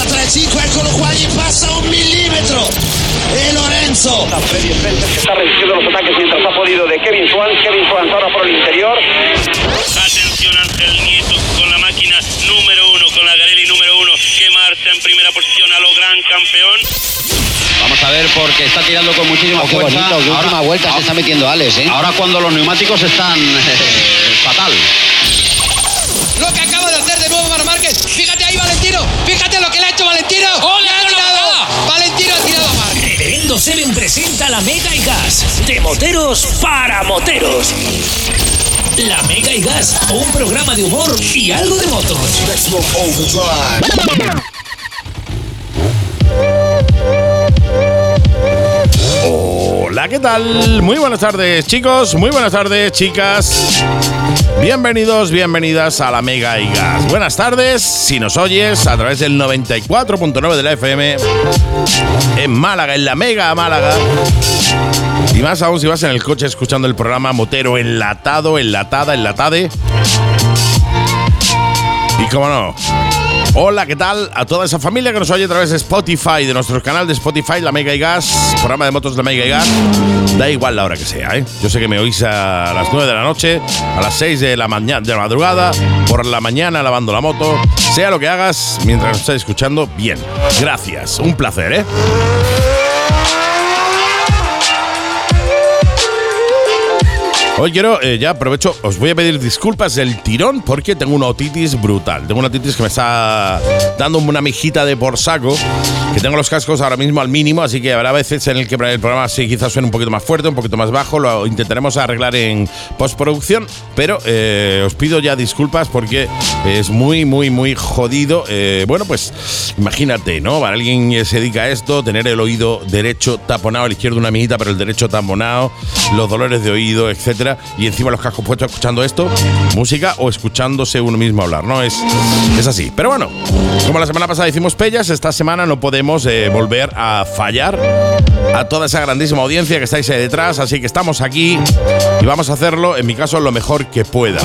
metta tra il 5, eccolo qua, gli passa un millimetro. E Lorenzo. Freddy Spencer que está resistiendo los ataques mientras ha podido de Kevin Swan. Kevin Swan ahora por el interior. Atención Ángel Nieto con la máquina número uno, con la Garelli número uno, que marcha en primera posición a lo gran campeón. Vamos a ver porque está tirando con muchísima Oh, qué fuerza. bonito, qué última vuelta se está metiendo Alex, ¿eh? ahora cuando los neumáticos están eh, fatal. La Mega y Gas. De moteros para moteros. La Mega y Gas, un programa de humor y algo de motos. Hola, ¿qué tal? Muy buenas tardes, chicos. Muy buenas tardes, chicas. Bienvenidos, bienvenidas a la Mega y Gas. Buenas tardes, si nos oyes a través del 94.9 de la FM en Málaga, en la Mega Málaga. Y más aún si vas en el coche escuchando el programa Motero enlatado, enlatada, enlatade. Y cómo no, Hola, ¿qué tal? A toda esa familia que nos oye a través de Spotify, de nuestro canal de Spotify, La Mega y Gas, programa de motos La Mega y Gas. Da igual la hora que sea, ¿eh? Yo sé que me oís a las 9 de la noche, a las 6 de la, mañana, de la madrugada, por la mañana lavando la moto. Sea lo que hagas, mientras nos estés escuchando, bien. Gracias, un placer, ¿eh? Hoy quiero, eh, ya aprovecho, os voy a pedir disculpas del tirón porque tengo una otitis brutal. Tengo una otitis que me está dando una mijita de por saco, que tengo los cascos ahora mismo al mínimo, así que habrá veces en el que el programa sí quizás suene un poquito más fuerte, un poquito más bajo, lo intentaremos arreglar en postproducción, pero eh, os pido ya disculpas porque es muy, muy, muy jodido. Eh, bueno, pues imagínate, ¿no? Para alguien que se dedica a esto, tener el oído derecho taponado, el izquierdo una mijita, pero el derecho taponado, los dolores de oído, etcétera y encima los cascos puestos escuchando esto, música o escuchándose uno mismo hablar, ¿no? Es, es así. Pero bueno, como la semana pasada hicimos pellas, esta semana no podemos eh, volver a fallar a toda esa grandísima audiencia que estáis ahí detrás, así que estamos aquí y vamos a hacerlo, en mi caso, lo mejor que pueda.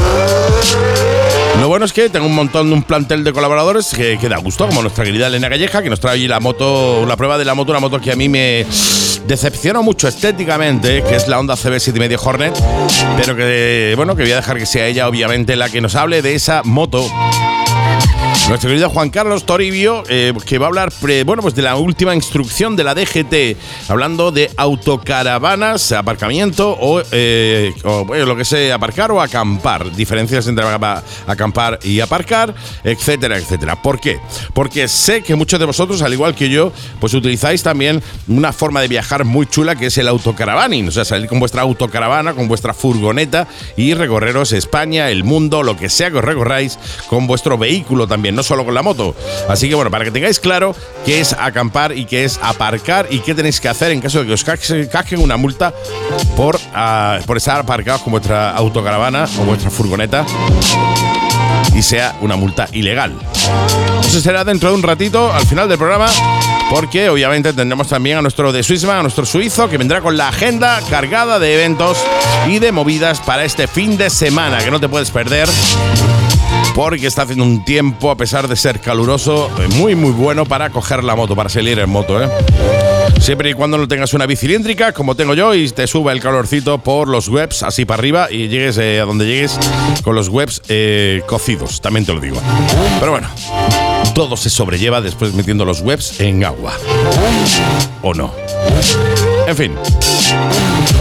Lo bueno es que tengo un montón de un plantel de colaboradores que, da gusto, como nuestra querida Elena Calleja, que nos trae hoy la moto, la prueba de la moto, una moto que a mí me decepciona mucho estéticamente, que es la Honda CB7 medio Hornet, pero que bueno, que voy a dejar que sea ella obviamente la que nos hable de esa moto. Nuestro querido Juan Carlos Toribio, eh, que va a hablar bueno, pues de la última instrucción de la DGT, hablando de autocaravanas, aparcamiento o, eh, lo que sea, aparcar o acampar, diferencias entre acampar y aparcar, etcétera, etcétera. ¿Por qué? Porque sé que muchos de vosotros, al igual que yo, pues utilizáis también una forma de viajar muy chula que es el autocaravaning, o sea, salir con vuestra autocaravana, con vuestra furgoneta y recorreros España, el mundo, lo que sea que os recorráis con vuestro vehículo también, no solo con la moto. Así que bueno, para que tengáis claro qué es acampar y qué es aparcar y qué tenéis que hacer en caso de que os casque- casquen una multa por, ah, por estar aparcados con vuestra autocaravana o vuestra furgoneta y sea una multa ilegal. Eso será dentro de un ratito, al final del programa, porque obviamente tendremos también a nuestro de Swissman, a nuestro suizo, que vendrá con la agenda cargada de eventos y de movidas para este fin de semana, que no te puedes perder. Porque está haciendo un tiempo, a pesar de ser caluroso, eh, muy muy bueno para coger la moto, para salir en moto, ¿eh? Siempre y cuando no tengas una bicilíndrica, como tengo yo, y te suba el calorcito por los webs, así para arriba, y llegues eh, a donde llegues con los webs eh, cocidos, también te lo digo. Pero bueno, todo se sobrelleva después metiendo los webs en agua. ¿O no? En fin.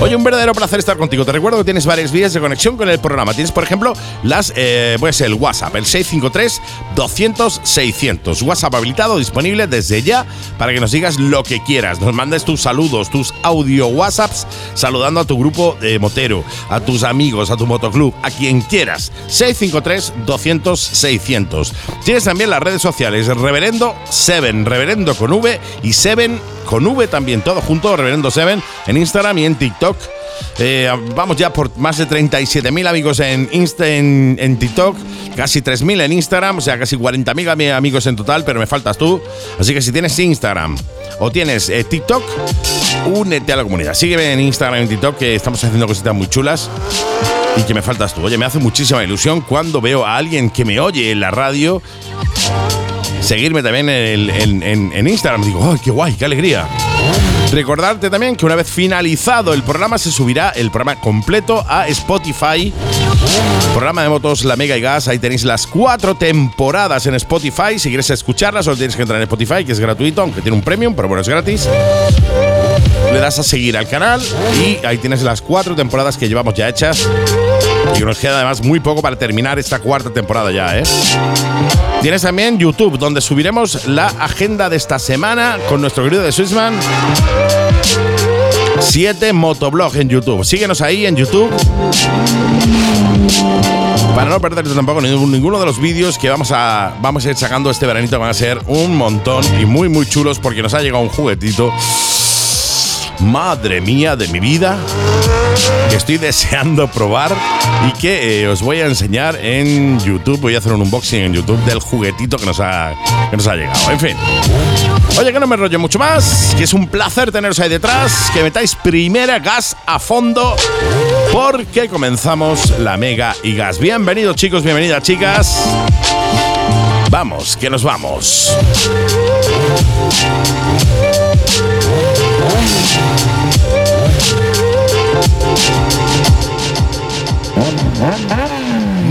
Oye, un verdadero placer estar contigo. Te recuerdo que tienes varias vías de conexión con el programa. Tienes, por ejemplo, las, eh, pues el WhatsApp, el 653-200-600. WhatsApp habilitado, disponible desde ya para que nos digas lo que quieras. Nos mandes tus saludos, tus audio WhatsApps, saludando a tu grupo motero, a tus amigos, a tu motoclub, a quien quieras. 653-200-600. Tienes también las redes sociales, Reverendo Seven, Reverendo con V y Seven con V también, todo junto, Reverendo Seven, en Instagram y en TikTok. Eh, vamos ya por más de 37.000 amigos en, Insta, en, TikTok, casi 3.000 en Instagram, o sea, casi 40.000 ami- amigos en total, pero me faltas tú. Así que si tienes Instagram o tienes eh, TikTok, únete a la comunidad. Sígueme en Instagram y en TikTok, que estamos haciendo cositas muy chulas y que me faltas tú. Oye, me hace muchísima ilusión cuando veo a alguien que me oye en la radio seguirme también en, en- en- en Instagram. Digo, ¡ay, qué guay, qué alegría! Recordarte también que una vez finalizado el programa se subirá el programa completo a Spotify. Programa de motos La Mega y Gas. Ahí tenéis las cuatro temporadas en Spotify. Si quieres escucharlas, solo tienes que entrar en Spotify, que es gratuito, aunque tiene un premium, pero bueno, es gratis. Le das a seguir al canal y ahí tienes las cuatro temporadas que llevamos ya hechas. Y nos queda además muy poco para terminar esta cuarta temporada ya, ¿eh? Tienes también YouTube, donde subiremos la agenda de esta semana con nuestro querido de Swissman. 7 Motoblog en YouTube. Síguenos ahí en YouTube. Para no perderte tampoco ninguno de los vídeos que vamos a, vamos a ir sacando este veranito, van a ser un montón y muy, muy chulos porque nos ha llegado un juguetito. Madre mía de mi vida, que estoy deseando probar y que eh, os voy a enseñar en YouTube. Voy a hacer un unboxing en YouTube del juguetito que nos ha, que nos ha llegado. En fin. Oye, que no me enrollo mucho más, que es un placer teneros ahí detrás, que metáis primera gas a fondo, porque comenzamos la mega y gas. Bienvenidos chicos, bienvenidas chicas. Vamos, que nos vamos.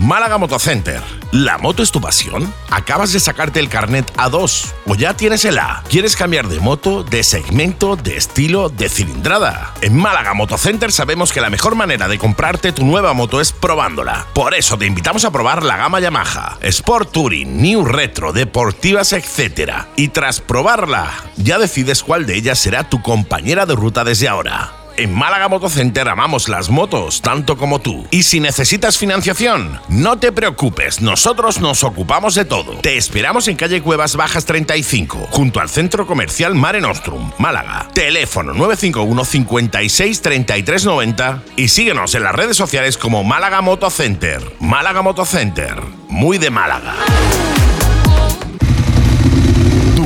Málaga Motocenter. ¿La moto es tu pasión? ¿Acabas de sacarte el carnet A2 o ya tienes el A? ¿Quieres cambiar de moto, de segmento, de estilo, de cilindrada? En Málaga Motocenter sabemos que la mejor manera de comprarte tu nueva moto es probándola. Por eso te invitamos a probar la gama Yamaha, Sport Touring, New Retro, deportivas, etc. Y tras probarla, ya decides cuál de ellas será tu compañera de ruta desde ahora. En Málaga Motocenter amamos las motos tanto como tú. Y si necesitas financiación, no te preocupes, nosotros nos ocupamos de todo. Te esperamos en calle Cuevas Bajas 35, junto al Centro Comercial Mare Nostrum, Málaga. Teléfono 951 56 33 90 y síguenos en las redes sociales como Málaga Motocenter. Málaga Motocenter, muy de Málaga.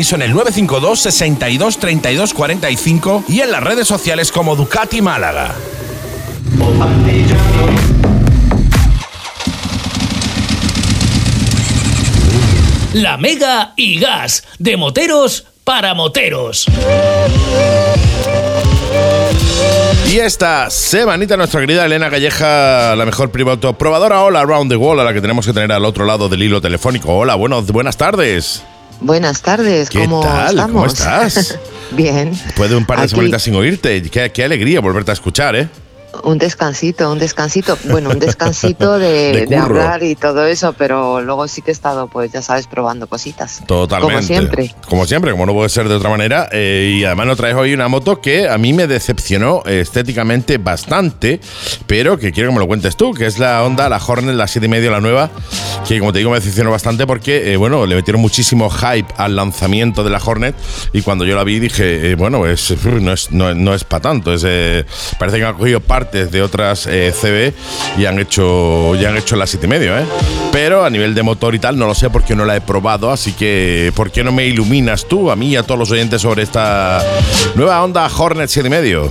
en el 952 62 32 45 y en las redes sociales como Ducati Málaga. La Mega y Gas, de moteros para moteros. Y esta semanita nuestra querida Elena Calleja, la mejor privado probadora All Around the World, a la que tenemos que tener al otro lado del hilo telefónico. Hola, buenos, buenas tardes. Buenas tardes, ¿Qué ¿cómo tal? estamos? ¿Cómo estás? Bien. Después de un par de Aquí, semanitas sin oírte, qué, qué alegría volverte a escuchar, ¿eh? Un descansito, un descansito. Bueno, un descansito de, De de curro. hablar y todo eso, pero luego sí que he estado, pues ya sabes, probando cositas. Totalmente. Como siempre. Como siempre, como no puede ser de otra manera. eh, y además nos traes hoy una moto que a mí me decepcionó eh, estéticamente bastante, pero que quiero que me lo cuentes tú, que es la Honda, la Hornet, la 7,5, la nueva, que como te digo me decepcionó bastante porque, eh, bueno, le metieron muchísimo hype al lanzamiento de la Hornet y cuando yo la vi dije, eh, bueno, es, no es, no, no es para tanto. Es, parece que han cogido partes de otras eh, CB y han hecho, ya han hecho la 7,5, ¿eh? Pero a nivel de motor y tal, no lo sé porque no la he probado, así que ¿por qué no me iluminas tú, a mí y a todos los oyentes sobre esta nueva Honda Hornet 7,5?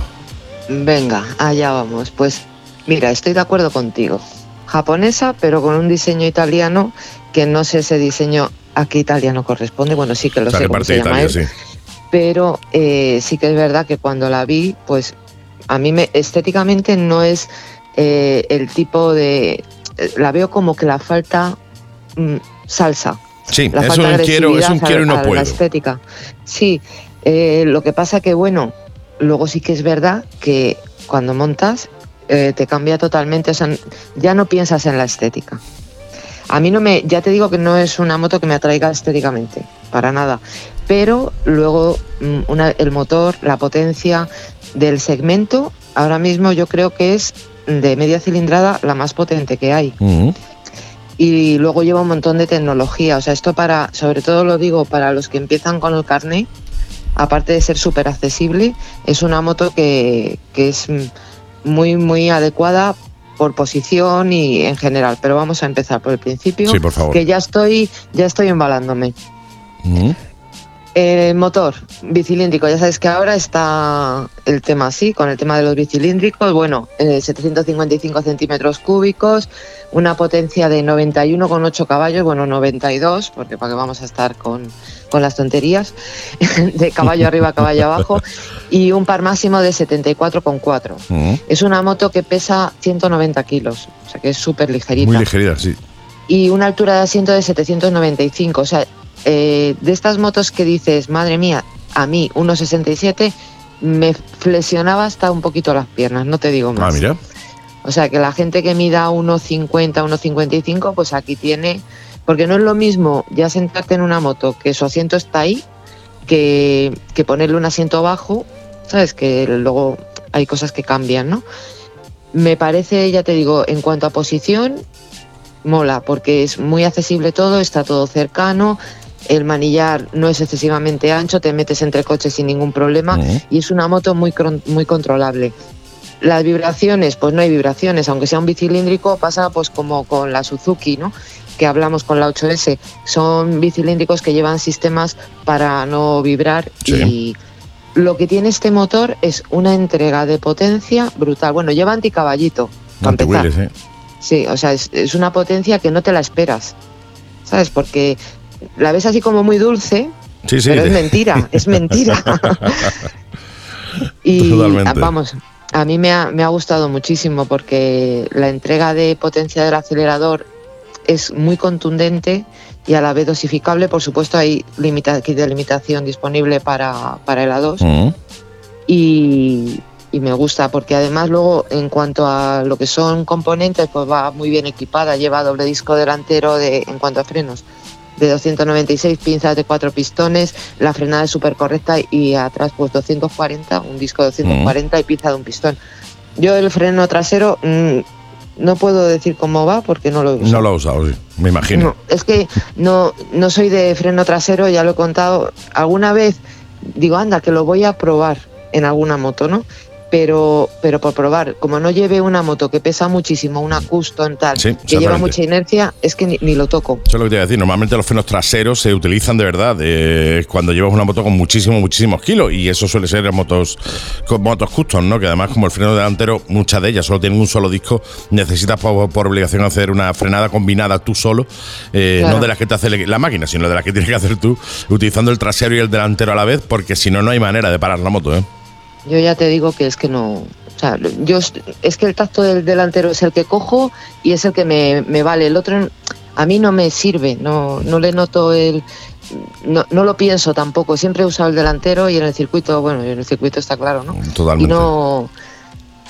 Venga, allá vamos. Pues mira, estoy de acuerdo contigo. Japonesa, pero con un diseño italiano que no sé ese diseño a qué italiano corresponde. Bueno, sí que lo Se sé cómo se llama Italia, él. sí. pero eh, sí que es verdad que cuando la vi, pues a mí me, estéticamente no es eh, el tipo de... La veo como que la falta mm, salsa. Sí, La es falta un quiero, es un agresividad quiero y a- no a puedo. La estética. Sí, eh, lo que pasa que, bueno, luego sí que es verdad que cuando montas eh, te cambia totalmente, o sea, ya no piensas en la estética. A mí no me, ya te digo que no es una moto que me atraiga estéticamente, para nada. Pero luego mm, una- el motor, la potencia del segmento, ahora mismo yo creo que es de media cilindrada la más potente que hay y luego lleva un montón de tecnología. O sea, esto para, sobre todo lo digo para los que empiezan con el carnet, aparte de ser súper accesible, es una moto que, que es muy, muy adecuada por posición y en general. Pero vamos a empezar por el principio, Sí, por favor. que ya estoy, ya estoy embalándome. El motor bicilíndrico, ya sabes que ahora está el tema así, con el tema de los bicilíndricos, bueno, eh, 755 centímetros cúbicos, una potencia de 91,8 caballos, bueno, 92, porque para qué vamos a estar con, con las tonterías, de caballo arriba, caballo abajo, y un par máximo de 74,4. Ujú. Es una moto que pesa 190 kilos, o sea que es súper ligerita Muy ligerita, sí. y una altura de asiento de 795. O sea, eh, de estas motos que dices, madre mía, a mí 1,67 me flexionaba hasta un poquito las piernas, no te digo más. Ah, mira. O sea, que la gente que mida 1,50, 1,55, pues aquí tiene... Porque no es lo mismo ya sentarte en una moto que su asiento está ahí que, que ponerle un asiento bajo, ¿sabes? Que luego hay cosas que cambian, ¿no? Me parece, ya te digo, en cuanto a posición, mola, porque es muy accesible todo, está todo cercano, el manillar no es excesivamente ancho, te metes entre coches sin ningún problema Ujú. y es una moto muy, muy controlable. Las vibraciones, pues no hay vibraciones, aunque sea un bicilíndrico, pasa pues como con la Suzuki, ¿no? Que hablamos con la 8S. Son bicilíndricos que llevan sistemas para no vibrar Sí. y lo que tiene este motor es una entrega de potencia brutal. Bueno, lleva anticaballito. para empezar. Anti-Willis, ¿eh? Sí, o sea, es, es una potencia que no te la esperas, ¿sabes? Porque la ves así como muy dulce, Sí, sí. pero es mentira, es mentira. y Totalmente. vamos, a mí me ha, me ha gustado muchísimo porque la entrega de potencia del acelerador es muy contundente y a la vez dosificable. Por supuesto, hay limita kit de limitación disponible para, para el A2 Ujú. y, y me gusta porque además luego en cuanto a lo que son componentes pues va muy bien equipada lleva doble disco delantero de en cuanto a frenos de 296 pinzas de cuatro pistones la frenada es súper correcta y atrás pues 240 un disco de 240 y pinza de un pistón yo el freno trasero mm, no puedo decir cómo va porque no lo he usado. No lo ha usado, sí. Me imagino. No, es que no, no soy de freno trasero, ya lo he contado. Alguna vez digo, anda, que lo voy a probar en alguna moto, ¿no? Pero, pero por probar, como no lleve una moto que pesa muchísimo, una custom tal, Sí, que lleva mucha inercia, es que ni, ni lo toco. Eso es lo que te iba a decir. Normalmente los frenos traseros se utilizan de verdad eh, cuando llevas una moto con muchísimos, muchísimos kilos. Y eso suele ser en motos, con motos custom, ¿no? Que además, como el freno delantero, muchas de ellas solo tienen un solo disco, necesitas por, por obligación hacer una frenada combinada tú solo. eh, Claro. No de las que te hace la máquina, sino de las que tienes que hacer tú, utilizando el trasero y el delantero a la vez, porque si no, no hay manera de parar la moto, ¿eh? Yo ya te digo que es que no. O sea, yo es que el tacto del delantero es el que cojo y es el que me, me vale. El otro a mí no me sirve, no, no le noto el. No, no lo pienso tampoco. Siempre he usado el delantero y en el circuito, bueno, en el circuito está claro, ¿no? Totalmente. Y no.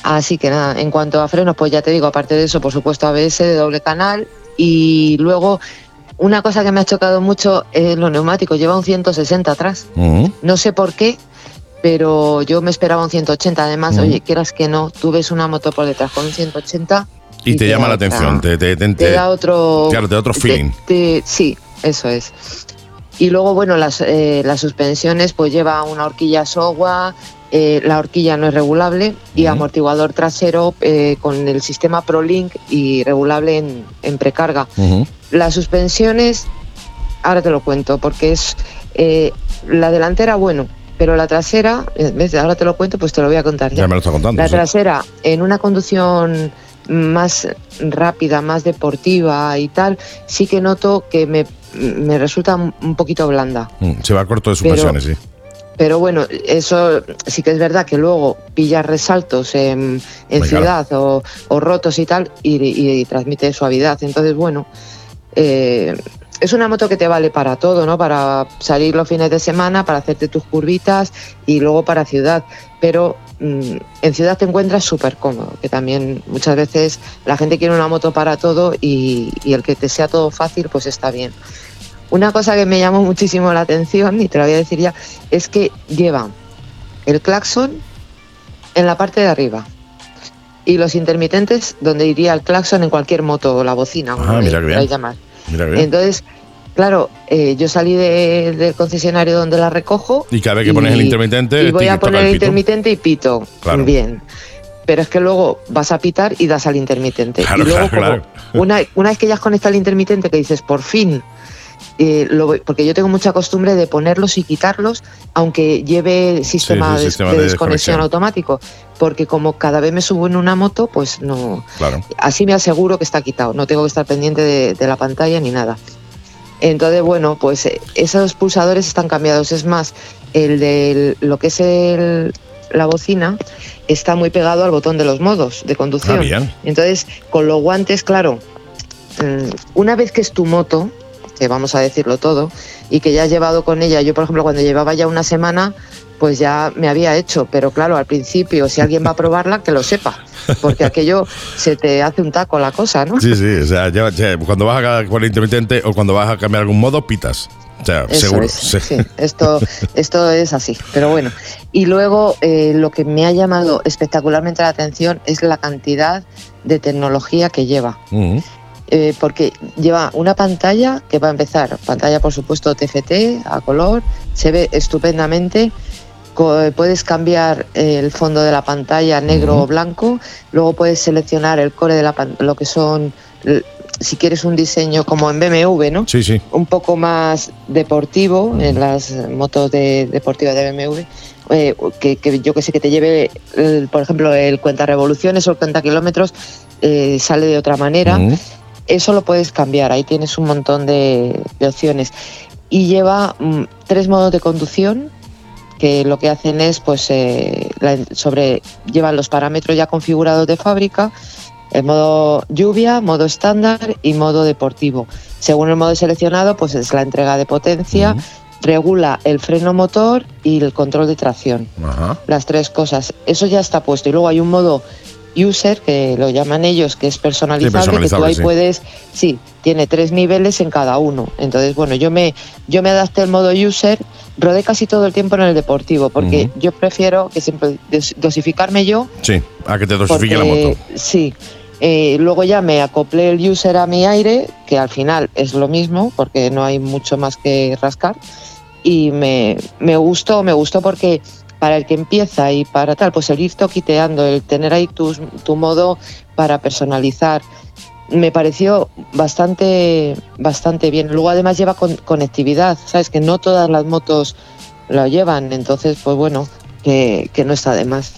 Así que nada, en cuanto a frenos, pues ya te digo, aparte de eso, por supuesto, ABS de doble canal. Y luego, una cosa que me ha chocado mucho es los neumáticos. Lleva un 160 atrás. No sé por qué, pero yo me esperaba un 180. Además, Ujú. oye, quieras que no, tú ves una moto por detrás con un 180 Y te llama la otra- atención, te, te, da otro. Claro, te da otro feeling. sí, eso es. Y luego, bueno, las, eh, las suspensiones, pues lleva una horquilla SOGWA, eh, la horquilla no es regulable y amortiguador trasero eh, con el sistema ProLink y regulable en, en precarga. Las suspensiones, ahora te lo cuento, porque es eh, la delantera, bueno, pero la trasera, eh, ¿ves? ahora te lo cuento, pues te lo voy a contar ya. Ya me lo está contando. La sí. trasera, en una conducción más rápida, más deportiva y tal, sí que noto que me, me resulta un poquito blanda. Mm, Se va corto de suspensiones, sí. Pero bueno, eso sí que es verdad que luego pillas resaltos en, ciudad o, o rotos y tal y, y transmite suavidad. Entonces, bueno, eh, es una moto que te vale para todo, ¿no? Para salir los fines de semana, para hacerte tus curvitas y luego para ciudad. Pero mm, en ciudad te encuentras súper cómodo, que también muchas veces la gente quiere una moto para todo y, y el que te sea todo fácil, pues está bien. Una cosa que me llamó muchísimo la atención, y te lo voy a decir ya, es que lleva el claxon en la parte de arriba y los intermitentes donde iría el claxon en cualquier moto o la bocina, como Ah, le mira qué bien. llamar. Entonces, claro, eh, yo salí de- del concesionario donde la recojo. Y cada vez que pones el intermitente, Y voy a poner el intermitente y pito. Claro. Bien. Pero es que luego vas a pitar y das al intermitente. Claro, y luego, claro, como Una, una vez que ya has conectado el intermitente, que dices, por fin. eh, lo voy- porque yo tengo mucha costumbre de ponerlos y quitarlos, aunque lleve sistema, sí, de- sistema de, de desconexión desconexión. automático. Porque como cada vez me subo en una moto, pues no, Claro. así me aseguro que está quitado, no tengo que estar pendiente de, de la pantalla ni nada. Entonces, bueno, pues eh, esos pulsadores están cambiados. Es más, el de lo que es el- la bocina está muy pegado al botón de los modos de conducción. Ah, bien. Entonces, con los guantes, claro, mm, una vez que es tu moto, que vamos a decirlo todo, y que ya has llevado con ella, yo por ejemplo cuando llevaba ya una semana, pues ya me había hecho, pero claro, al principio, si alguien va a probarla, que lo sepa, porque aquello se te hace un taco la cosa, ¿no? Sí, sí, o sea, ya- ya, cuando vas a poner intermitente o cuando vas a cambiar algún modo, pitas. O sea, Eso seguro. es, sí. sí, esto, esto es así, pero bueno. Y luego eh, lo que me ha llamado espectacularmente la atención es la cantidad de tecnología que lleva. Mm. Eh, porque lleva una pantalla que va a empezar, pantalla por supuesto TFT a color, se ve estupendamente. Puedes cambiar el fondo de la pantalla negro o blanco, luego puedes seleccionar el core de la lo que son, si quieres un diseño como en BMW, ¿no? Sí, sí. un poco más deportivo en las motos de, deportivas de BMW. eh, que, que yo que sé que te lleve, el- por ejemplo, el cuenta revoluciones o el cuenta kilómetros eh, sale de otra manera. Eso lo puedes cambiar, ahí tienes un montón de, de opciones. Y lleva mm, tres modos de conducción que lo que hacen es, pues, eh, la- sobre, llevan los parámetros ya configurados de fábrica, el modo lluvia, modo estándar y modo deportivo. Según el modo seleccionado, pues es la entrega de potencia, regula el freno motor y el control de tracción las tres cosas. Eso ya está puesto. Y luego hay un modo user, que lo llaman ellos, que es personalizable, que tú ahí sí. puedes, sí, tiene tres niveles en cada uno. Entonces, bueno, yo me, yo me adapté al modo user, rodé casi todo el tiempo en el deportivo, porque yo prefiero que siempre dos- dosificarme yo. Sí, a que te dosifique la moto. Sí. Eh, luego ya me acoplé el user a mi aire, que al final es lo mismo, porque no hay mucho más que rascar. Y me, me gustó, me gustó porque para el que empieza y para tal, pues el ir toquiteando, el tener ahí tus- tu modo para personalizar, me pareció bastante, bastante bien. Luego además lleva con- conectividad, sabes que no todas las motos lo llevan, entonces pues bueno, que, que no está de más.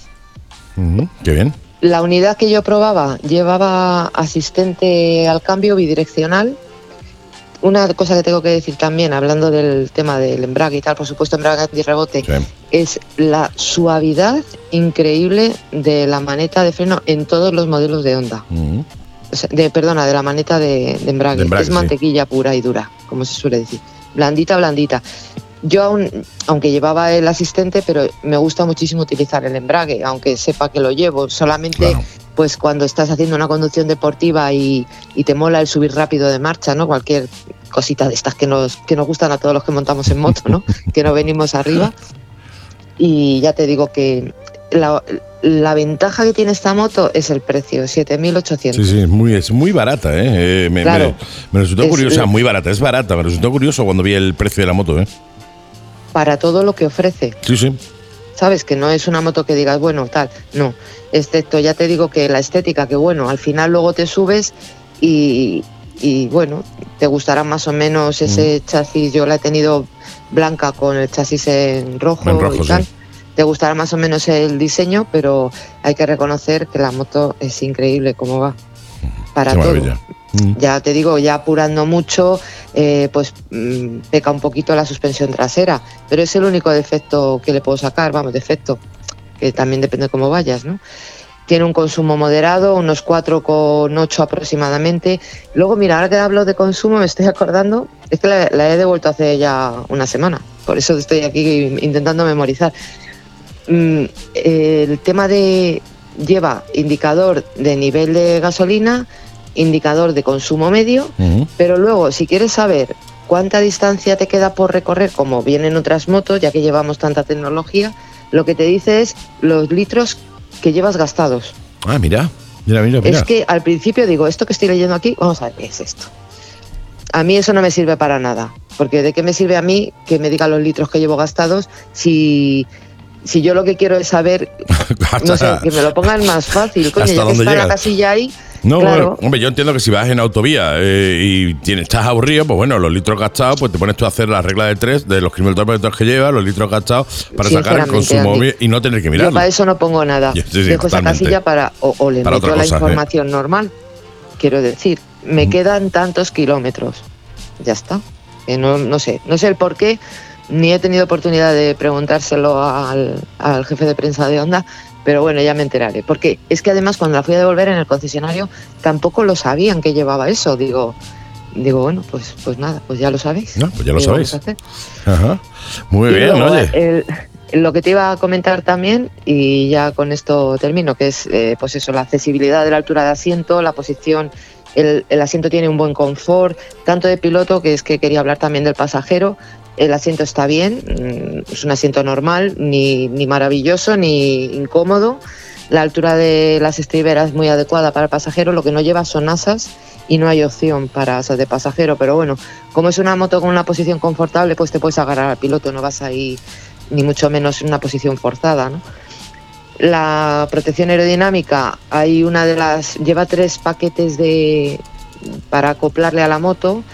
Qué bien. La unidad que yo probaba llevaba asistente al cambio bidireccional. Una cosa que tengo que decir también, hablando del tema del embrague y tal, por supuesto embrague antirrebote, Sí. Es la suavidad increíble de la maneta de freno en todos los modelos de Honda. O sea, de, perdona, de la maneta de, de embrague. De embrague, es sí. mantequilla pura y dura, como se suele decir. Blandita, blandita. Yo aún, aunque llevaba el asistente, pero me gusta muchísimo utilizar el embrague, aunque sepa que lo llevo. Solamente Claro. pues cuando estás haciendo una conducción deportiva y, y te mola el subir rápido de marcha, ¿no? Cualquier cosita de estas que nos, que nos gustan a todos los que montamos en moto, ¿no? que no venimos arriba. Y ya te digo que la, la ventaja que tiene esta moto es el precio, 7.800. Sí, sí, es muy, es muy barata, ¿eh? Eh, me, Claro. me- me resultó Es- curioso, o sea, muy barata, es barata, me resultó curioso cuando vi el precio de la moto, ¿eh? Para todo lo que ofrece. Sí, sí. ¿Sabes? Que no es una moto que digas, bueno, tal. No. Excepto, ya te digo que la estética, que bueno, al final luego te subes y, y bueno, te gustará más o menos ese chasis. Yo la he tenido blanca con el chasis en rojo, En rojo, y tal. sí. Te gustará más o menos el diseño, pero hay que reconocer que la moto es increíble cómo va. Para Qué todo. maravilla. Mm. Ya te digo, ya apurando mucho, eh, pues mm, peca un poquito la suspensión trasera, pero es el único defecto que le puedo sacar, vamos, defecto, que también depende de cómo vayas, ¿no? Tiene un consumo moderado, unos 4,8 aproximadamente. Luego, mira, ahora que hablo de consumo, me estoy acordando, es que la, la he devuelto hace ya una semana, por eso estoy aquí intentando memorizar. Mm, el tema de lleva indicador de nivel de gasolina, indicador de consumo medio, pero luego si quieres saber cuánta distancia te queda por recorrer, como vienen otras motos, ya que llevamos tanta tecnología, lo que te dice es los litros que llevas gastados. Ah, mira. Mira, mira, mira. Es que al principio digo, esto que estoy leyendo aquí, vamos a ver qué es esto. A mí eso no me sirve para nada, porque ¿de qué me sirve a mí que me diga los litros que llevo gastados si, si yo lo que quiero es saber, no sé, que me lo pongan más fácil, coño, ¿Hasta ya que está la casilla ahí, No, claro, bueno, hombre, yo entiendo que si vas en autovía eh, y tienes, estás aburrido, pues bueno, los litros gastados, pues te pones tú a hacer la regla de tres de los kilómetros que llevas, los litros gastados, para sacar el consumo Andy, y no tener que yo mirarlo. para eso no pongo nada. Sí, sí, Dejo esa casilla para, o, o le Para meto la ¿eh? información normal, quiero decir, me quedan tantos kilómetros, ya está. Que no, no sé, no sé el por qué, ni he tenido oportunidad de preguntárselo al, al jefe de prensa de Honda, pero bueno, ya me enteraré. Porque es que además cuando la fui a devolver en el concesionario tampoco lo sabían que llevaba eso. Digo, digo bueno, pues, pues nada, pues ya lo sabéis. No, pues ya lo ¿Qué sabéis. Ajá. Muy Y bien, luego, oye. el- lo que te iba a comentar también, y ya con esto termino, que es eh, pues eso, la accesibilidad de la altura de asiento, la posición, el, el asiento tiene un buen confort, tanto de piloto, que es que quería hablar también del pasajero. El asiento está bien, mm, es un asiento normal, ni, ni maravilloso, ni incómodo. La altura de las estriberas es muy adecuada para el pasajero, lo que no lleva son asas y no hay opción para asas de pasajero, pero bueno, como es una moto con una posición confortable, pues te puedes agarrar al piloto, no vas ahí ni mucho menos en una posición forzada. La protección aerodinámica, hay una de las, lleva tres paquetes de para acoplarle a la moto,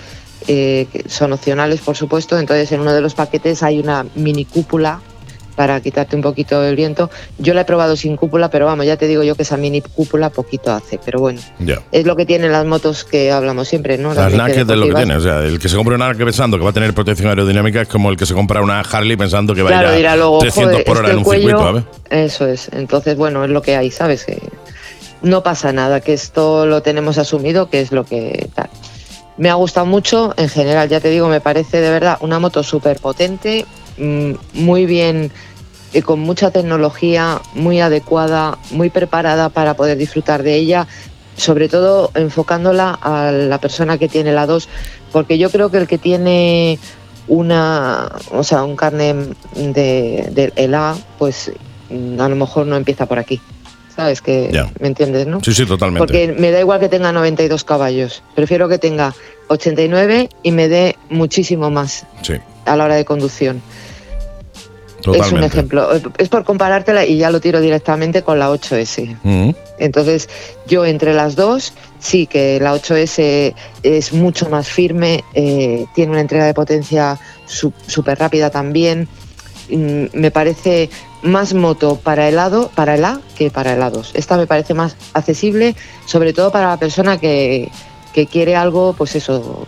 eh, son opcionales por supuesto, entonces en uno de los paquetes hay una mini cúpula para quitarte un poquito el viento. Yo la he probado sin cúpula, pero vamos, ya te digo yo que esa mini cúpula poquito hace, pero bueno, es lo que tienen las motos que hablamos siempre, ¿no? Las de naked es lo que tiene. O sea, el que se compra una naked pensando que va a tener protección aerodinámica es como el que se compra una Harley pensando que va Claro, a ir a luego, 300 joder, por hora en un circuito, ¿sabes? Eso es. Entonces, bueno, es lo que hay, ¿sabes? Que no pasa nada, que esto lo tenemos asumido, que es lo que tal. Me ha gustado mucho, en general, ya te digo, me parece de verdad una moto súper potente, mm, muy bien, y con mucha tecnología, muy adecuada, muy preparada para poder disfrutar de ella, sobre todo enfocándola a la persona que tiene la 2, porque yo creo que el que tiene una, o sea, un carnet de, de el A, pues mm, a lo mejor no empieza por aquí. ¿Sabes? Que, Ya. ¿Me entiendes, no? Sí, sí, totalmente. Porque me da igual que tenga 92 caballos. Prefiero que tenga 89 y me dé muchísimo más Sí, a la hora de conducción. totalmente. Es un ejemplo. Es por comparártela y ya lo tiro directamente con la 8S. Ujú. Entonces, yo entre las dos, sí que la 8S es mucho más firme, eh, tiene una entrega de potencia súper rápida también. Mm, Me parece más moto para el A, para el A que para el A2. Esta me parece más accesible, sobre todo para la persona que, que quiere algo, pues eso,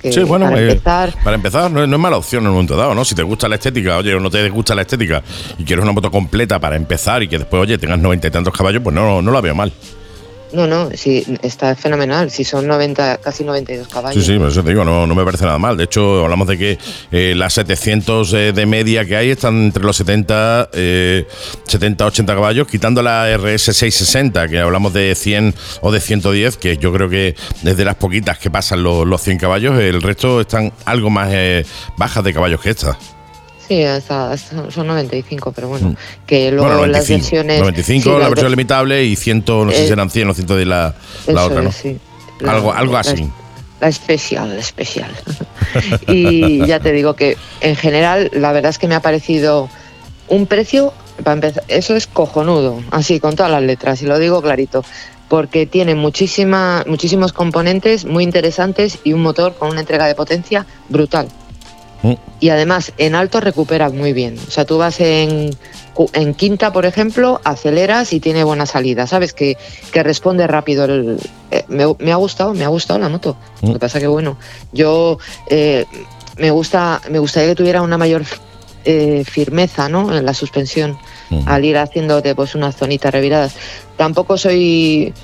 que Sí, bueno, para eh, empezar. para empezar, no, es- no es mala opción en un momento dado, ¿no? Si te gusta la estética, oye, o no te gusta la estética y quieres una moto completa para empezar y que después, oye, tengas noventa y tantos caballos, pues no, no la veo mal. No, no, sí, está fenomenal. Si son 90, casi 92 caballos. Sí, sí, por eso te digo, no, no me parece nada mal. De hecho, hablamos de que eh, las 700 eh, de media que hay están entre los 70, eh, 70, 80 caballos, quitando la RS 660, que hablamos de 100 o de 110, que yo creo que desde las poquitas que pasan los, los 100 caballos, el resto están algo más eh, bajas de caballos que estas. Sí, hasta, son 95, pero bueno, que luego Mm. bueno, las 95. versiones... 95 sí, la las versión ver- limitable y 100, no sé Eh, si eran 100 o 110 la, la otra, ¿no? es, sí. La- Algo, algo la- así. La especial, la especial. y ya te digo que en general la verdad es que me ha parecido un precio, para empezar, eso es cojonudo, así con todas las letras, y lo digo clarito, porque tiene muchísima, muchísimos componentes muy interesantes y un motor con una entrega de potencia brutal. Mm. Y además en alto recupera muy bien. O sea, tú vas en en quinta, por ejemplo, aceleras y tiene buena salida, ¿sabes? Que, que responde rápido. el- eh, me, me ha gustado, me ha gustado la moto. Lo que pasa que, bueno, yo eh, me gusta me gustaría que tuviera una mayor eh, firmeza, ¿no? En la suspensión, al ir haciéndote pues unas zonitas reviradas. Tampoco soy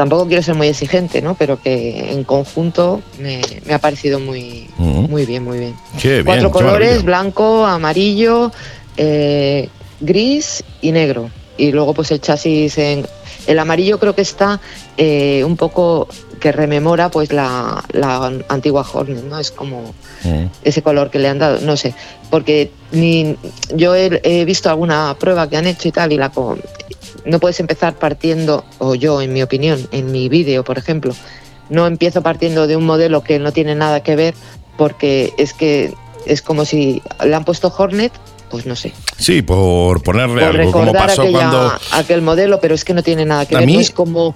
tampoco quiero ser muy exigente, ¿no? Pero que en conjunto me, me ha parecido muy, muy bien, muy bien. Qué Cuatro colores, blanco, amarillo, eh, gris y negro. Y luego pues el chasis en... El amarillo creo que está eh, un poco que rememora pues la, la antigua Hornet, ¿no? Es como Mm. ese color que le han dado, no sé, porque ni yo he, he visto alguna prueba que han hecho y tal y la no puedes empezar partiendo o yo en mi opinión, en mi vídeo, por ejemplo, no empiezo partiendo de un modelo que no tiene nada que ver porque es que es como si le han puesto Hornet, pues no sé, Sí, por ponerle por algo, como pasó aquella- cuando aquel modelo, pero es que no tiene nada que A ver, mí- no es como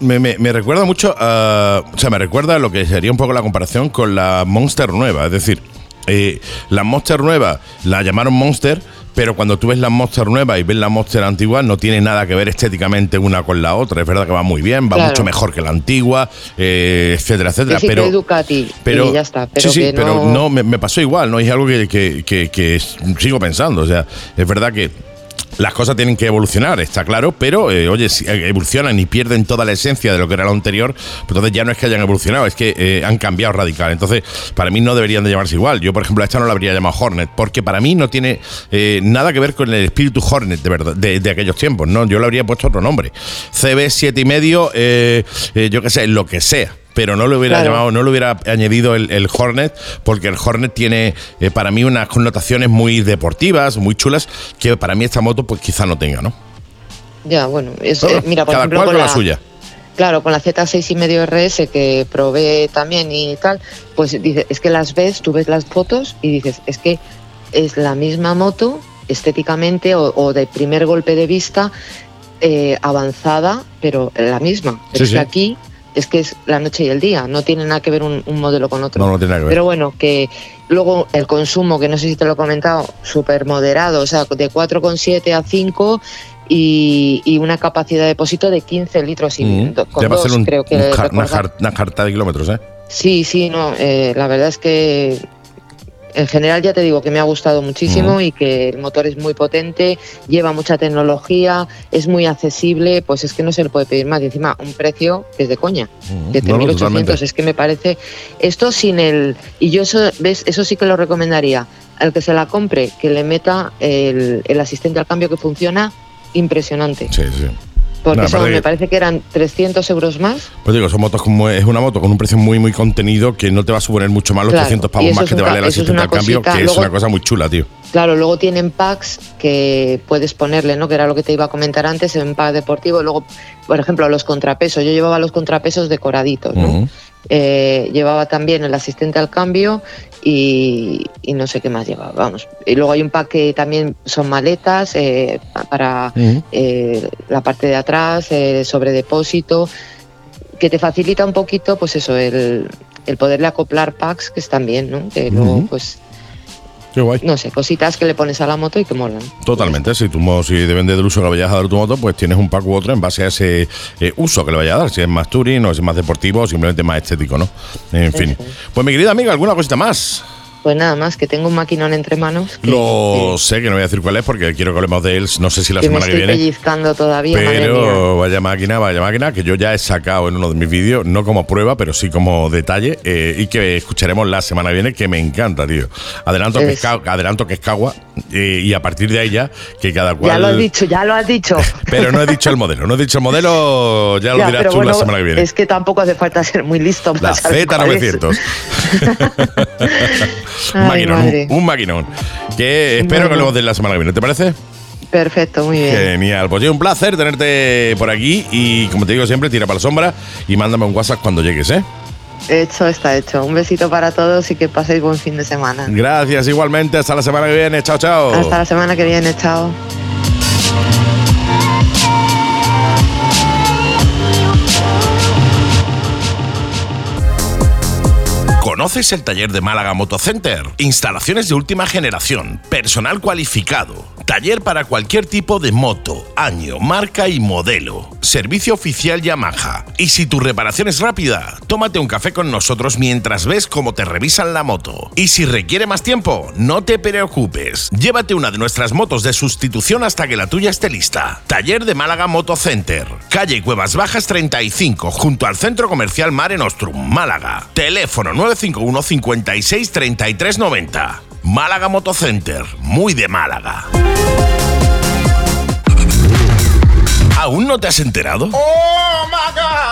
me, me- me recuerda mucho, a- o sea, me recuerda a lo que sería un poco la comparación con la Monster nueva, es decir, eh, la Monster nueva la llamaron Monster, pero cuando tú ves la Monster nueva y ves la Monster antigua, no tiene nada que ver estéticamente una con la otra. Es verdad que va muy bien, va Claro. mucho mejor que la antigua, eh, etcétera, etcétera. que sí, pero que es Ducati pero y ya está, pero sí, sí, que pero no me, me pasó igual, ¿no? Es algo que, que- que- sigo pensando. O sea, es verdad que las cosas tienen que evolucionar, está claro, pero eh, oye, si eh, evolucionan y pierden toda la esencia de lo que era lo anterior, pues entonces ya no es que hayan evolucionado, es que eh, han cambiado radical. Entonces, para mí no deberían de llamarse igual. Yo, por ejemplo, a esta no la habría llamado Hornet, porque para mí no tiene nada que ver con el espíritu Hornet de verdad, de, aquellos tiempos, ¿no? Yo le habría puesto otro nombre. CB siete y medio, yo qué sé, lo que sea pero no lo hubiera Claro. llamado, no le hubiera añadido el, el Hornet, porque el Hornet tiene eh, para mí unas connotaciones muy deportivas, muy chulas, que para mí esta moto pues quizá no tenga, ¿no? ya, bueno, es, Bueno, eh, mira, por cada ejemplo, cual con con la la- suya. Claro, con la Z6 y medio RS que probé también y tal, pues dices, es que las ves, tú ves las fotos y dices, es que es la misma moto estéticamente o, o de primer golpe de vista eh, avanzada, pero la misma. Sí, es sí. que aquí es que es la noche y el día, no tiene nada que ver un, un modelo con otro. No, no tiene nada que ver. Pero bueno, que luego el consumo, que no sé si te lo he comentado, súper moderado, o sea, de 4,7 a 5 y, y una capacidad de depósito de 15 litros y Mm. con Ya va a dos, ser un- creo que un jar- una, jar- una jarta de kilómetros, ¿eh? Sí, sí, no, eh, la verdad es que en general ya te digo que me ha gustado muchísimo y que el motor es muy potente, lleva mucha tecnología, es muy accesible, pues es que no se le puede pedir más. Y encima, un precio que es de coña, Ujú. 7.800, No, es que me parece esto sin el... Y yo eso, ¿ves? eso sí que lo recomendaría. Al que se la compre, que le meta el, el asistente al cambio que funciona impresionante. Sí, sí. Porque son- me parece que eran 300 euros más. Pues digo, son motos como es una moto con un precio muy muy contenido que no te va a suponer mucho más los Claro, 300 y pavos más que te vale el asistente al cambio, que es una cosa muy chula, tío. Claro, luego tienen packs que puedes ponerle, ¿no? Que era lo que te iba a comentar antes, en pack deportivo. Luego, por ejemplo, los contrapesos. Yo llevaba los contrapesos decoraditos, ¿no? Eh, llevaba también el asistente al cambio y, y no sé qué más llevaba, vamos. Y luego hay un pack que también son maletas eh, pa- para eh, la parte de atrás, eh, sobre depósito, que te facilita un poquito, pues eso, el, el poderle acoplar packs que están bien, ¿no? Que luego, pues, Qué guay. no sé, cositas que le pones a la moto y que molan. Totalmente, si mo- si depende del uso que le vayas a dar a tu moto, pues tienes un pack u otro en base a ese eh, uso que le vayas a dar, si es más touring o si es más deportivo o simplemente más estético, ¿no? En fin. Es. Pues mi querida amiga, ¿alguna cosita más? Pues nada más, que tengo un maquinón entre manos. que- Lo sé, que no voy a decir cuál es porque quiero que hablemos de él, no sé si la que, que me semana que viene. pellizcando todavía. Pero vaya máquina, vaya máquina, que yo ya he sacado en uno de mis vídeos, no como prueba, pero sí como detalle, eh, y que escucharemos la semana que viene, que me encanta, tío. Adelanto, que es, Es- ca- adelanto que es Cagua, eh, y a partir de ahí ya, que cada cual... Ya lo has dicho, ya lo has dicho. Pero no he dicho el modelo, no he dicho el modelo, ya lo dirás tú bueno, la semana que viene. Es que tampoco hace falta ser muy listo para La saber cuál es. Z900. un maquinón, un, un maquinón. Que espero que Bueno. hablemos de la semana que viene, ¿te parece? Perfecto, muy bien. Genial, pues es un placer tenerte por aquí y como te digo siempre, tira para la sombra y mándame un WhatsApp cuando llegues, ¿eh? Hecho está hecho. Un besito para todos y que paséis buen fin de semana. Gracias igualmente, hasta la semana que viene, chao, chao. Hasta la semana que viene, chao. ¿Conoces el taller de Málaga Motocenter? Instalaciones de última generación, personal cualificado, taller para cualquier tipo de moto, año, marca y modelo, servicio oficial Yamaha. Y si tu reparación es rápida, tómate un café con nosotros mientras ves cómo te revisan la moto. Y si requiere más tiempo, no te preocupes. Llévate una de nuestras motos de sustitución hasta que la tuya esté lista. Taller de Málaga Motocenter, calle Cuevas Bajas 35, junto al Centro Comercial Mare Nostrum, Málaga. Teléfono 951 56 33 90. Málaga Motocenter, muy de Málaga. ¿Aún no te has enterado?